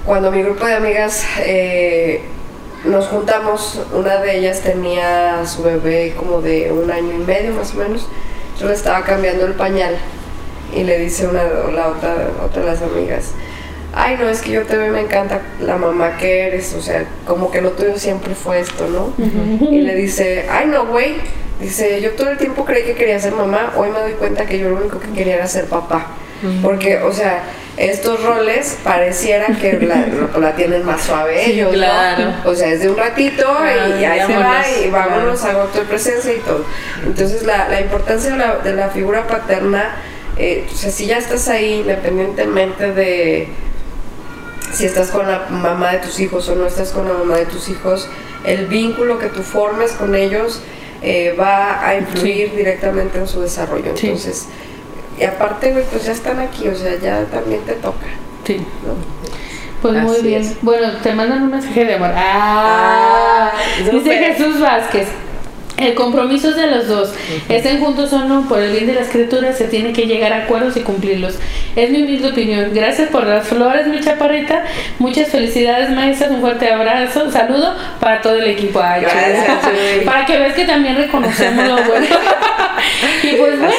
cuando mi grupo de amigas eh, nos juntamos, una de ellas tenía su bebé como de un año y medio más o menos, yo le estaba cambiando el pañal y le dice una la otra, otra de las amigas, ay no, es que yo veo, me encanta la mamá que eres, o sea, como que lo tuyo siempre fue esto, ¿no? Y le dice, ay no, güey, dice, yo todo el tiempo creí que quería ser mamá, hoy me doy cuenta que yo lo único que quería era ser papá, porque, o sea, estos roles pareciera que la, tienen más suave ellos, claro. O sea, es de un ratito y ahí se va y vámonos a de presencia y todo. Entonces, la, la importancia de la, de la, figura paterna, eh, o sea, si ya estás ahí, independientemente de si estás con la mamá de tus hijos o no estás con la mamá de tus hijos, el vínculo que tú formes con ellos eh, va a influir directamente en su desarrollo. Entonces, y aparte, pues ya están aquí, o sea, ya también te toca. Sí. Pues muy bien. Bueno, te mandan un mensaje de amor. Ah, ah dice Jesús Vázquez. El compromiso es de los dos. Estén juntos o no, por el bien de la escritura se tiene que llegar a acuerdos y cumplirlos. Es mi humilde opinión. Gracias por las flores, mi chaparrita. Muchas felicidades, maestras. Un fuerte abrazo. Un saludo para todo el equipo. Gracias, para que veas que también reconocemos lo bueno. y pues bueno,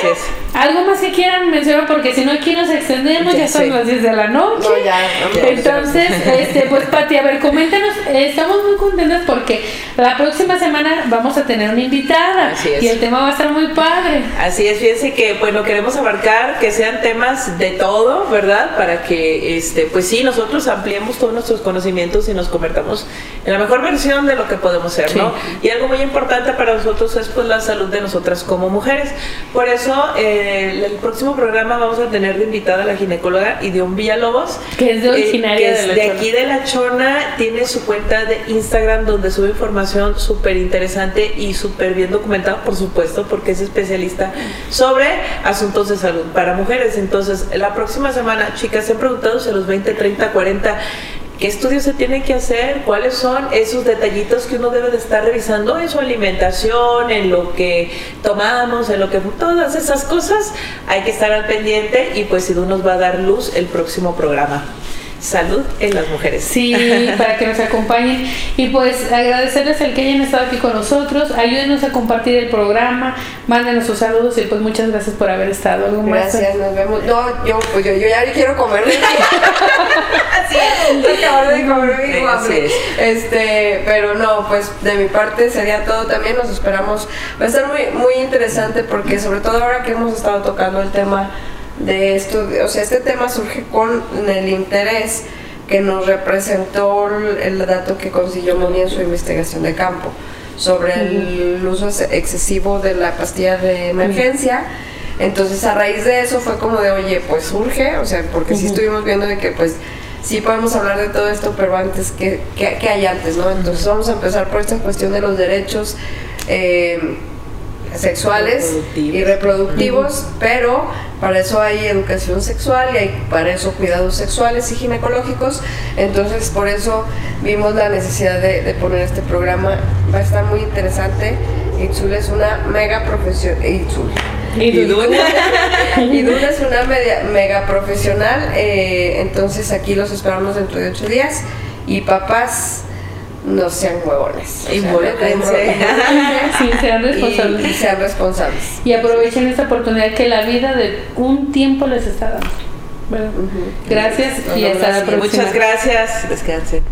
algo más que quieran mencionar, porque si no aquí nos extendemos, ya, Ya son las 10 de la noche. No, ya, no, no, Entonces, este, pues Pati, a ver, coméntanos, estamos muy contentas porque la próxima semana vamos a tener una invitada Así es. y el tema va a estar muy padre. Así es, fíjense que bueno, queremos abarcar que sean temas de todo, ¿verdad? Para que este, pues sí, nosotros ampliemos todos nuestros conocimientos y nos convertamos en la mejor versión de lo que podemos ser, ¿no? Y algo muy importante para nosotros es pues la salud de nosotras como mujeres. Por eso, eh, el, el próximo programa vamos a tener de invitada a la ginecóloga Idiom Villalobos. Que es de originaria que de es aquí de La Chona, tiene su cuenta de Instagram donde sube información súper interesante y súper bien documentada, por supuesto, porque es especialista sobre asuntos de salud para mujeres. Entonces, la próxima semana, chicas, se han preguntado si a los 20, 30, 40 ¿Qué estudios se tienen que hacer? ¿Cuáles son esos detallitos que uno debe de estar revisando en su alimentación, en lo que tomamos, en lo que... Todas esas cosas hay que estar al pendiente y pues Sidu nos va a dar luz el próximo programa. Salud en las mujeres. Sí, para que nos acompañen. Y pues agradecerles el que hayan estado aquí con nosotros. Ayúdenos a compartir el programa. Mándenos sus saludos y pues muchas gracias por haber estado. ¿Algo más? Gracias, nos vemos. No, yo, pues yo, yo ya quiero comer. Así es, de comer mi. Este, pero no, pues de mi parte sería todo también. Nos esperamos. Va a estar muy, muy interesante porque sobre todo ahora que hemos estado tocando el tema de esto, o sea, este tema surge con el interés que nos representó el, dato que consiguió Moni en su investigación de campo sobre el uso ex- excesivo de la pastilla de emergencia. Entonces a raíz de eso fue como de, oye, pues surge, o sea, porque sí estuvimos viendo de que pues sí podemos hablar de todo esto, pero antes, ¿qué, qué, qué hay antes, no? Entonces vamos a empezar por esta cuestión de los derechos eh, sexuales y reproductivos, pero para eso hay educación sexual y hay para eso cuidados sexuales y ginecológicos. Entonces por eso vimos la necesidad de, de poner este programa. Va a estar muy interesante. Itzul es una mega profesión. Itzul. Y tú- Y Duna es una media- mega profesional. eh, entonces aquí los esperamos dentro de ocho días. Y papás, no sean huevones. O sea, Involúcrense. Sí, sean y, y responsables. sean responsables. Y aprovechen esta oportunidad que la vida de un tiempo les está dando. ¿verdad? Gracias y hasta la Gracias. próxima. Muchas gracias. Descansen.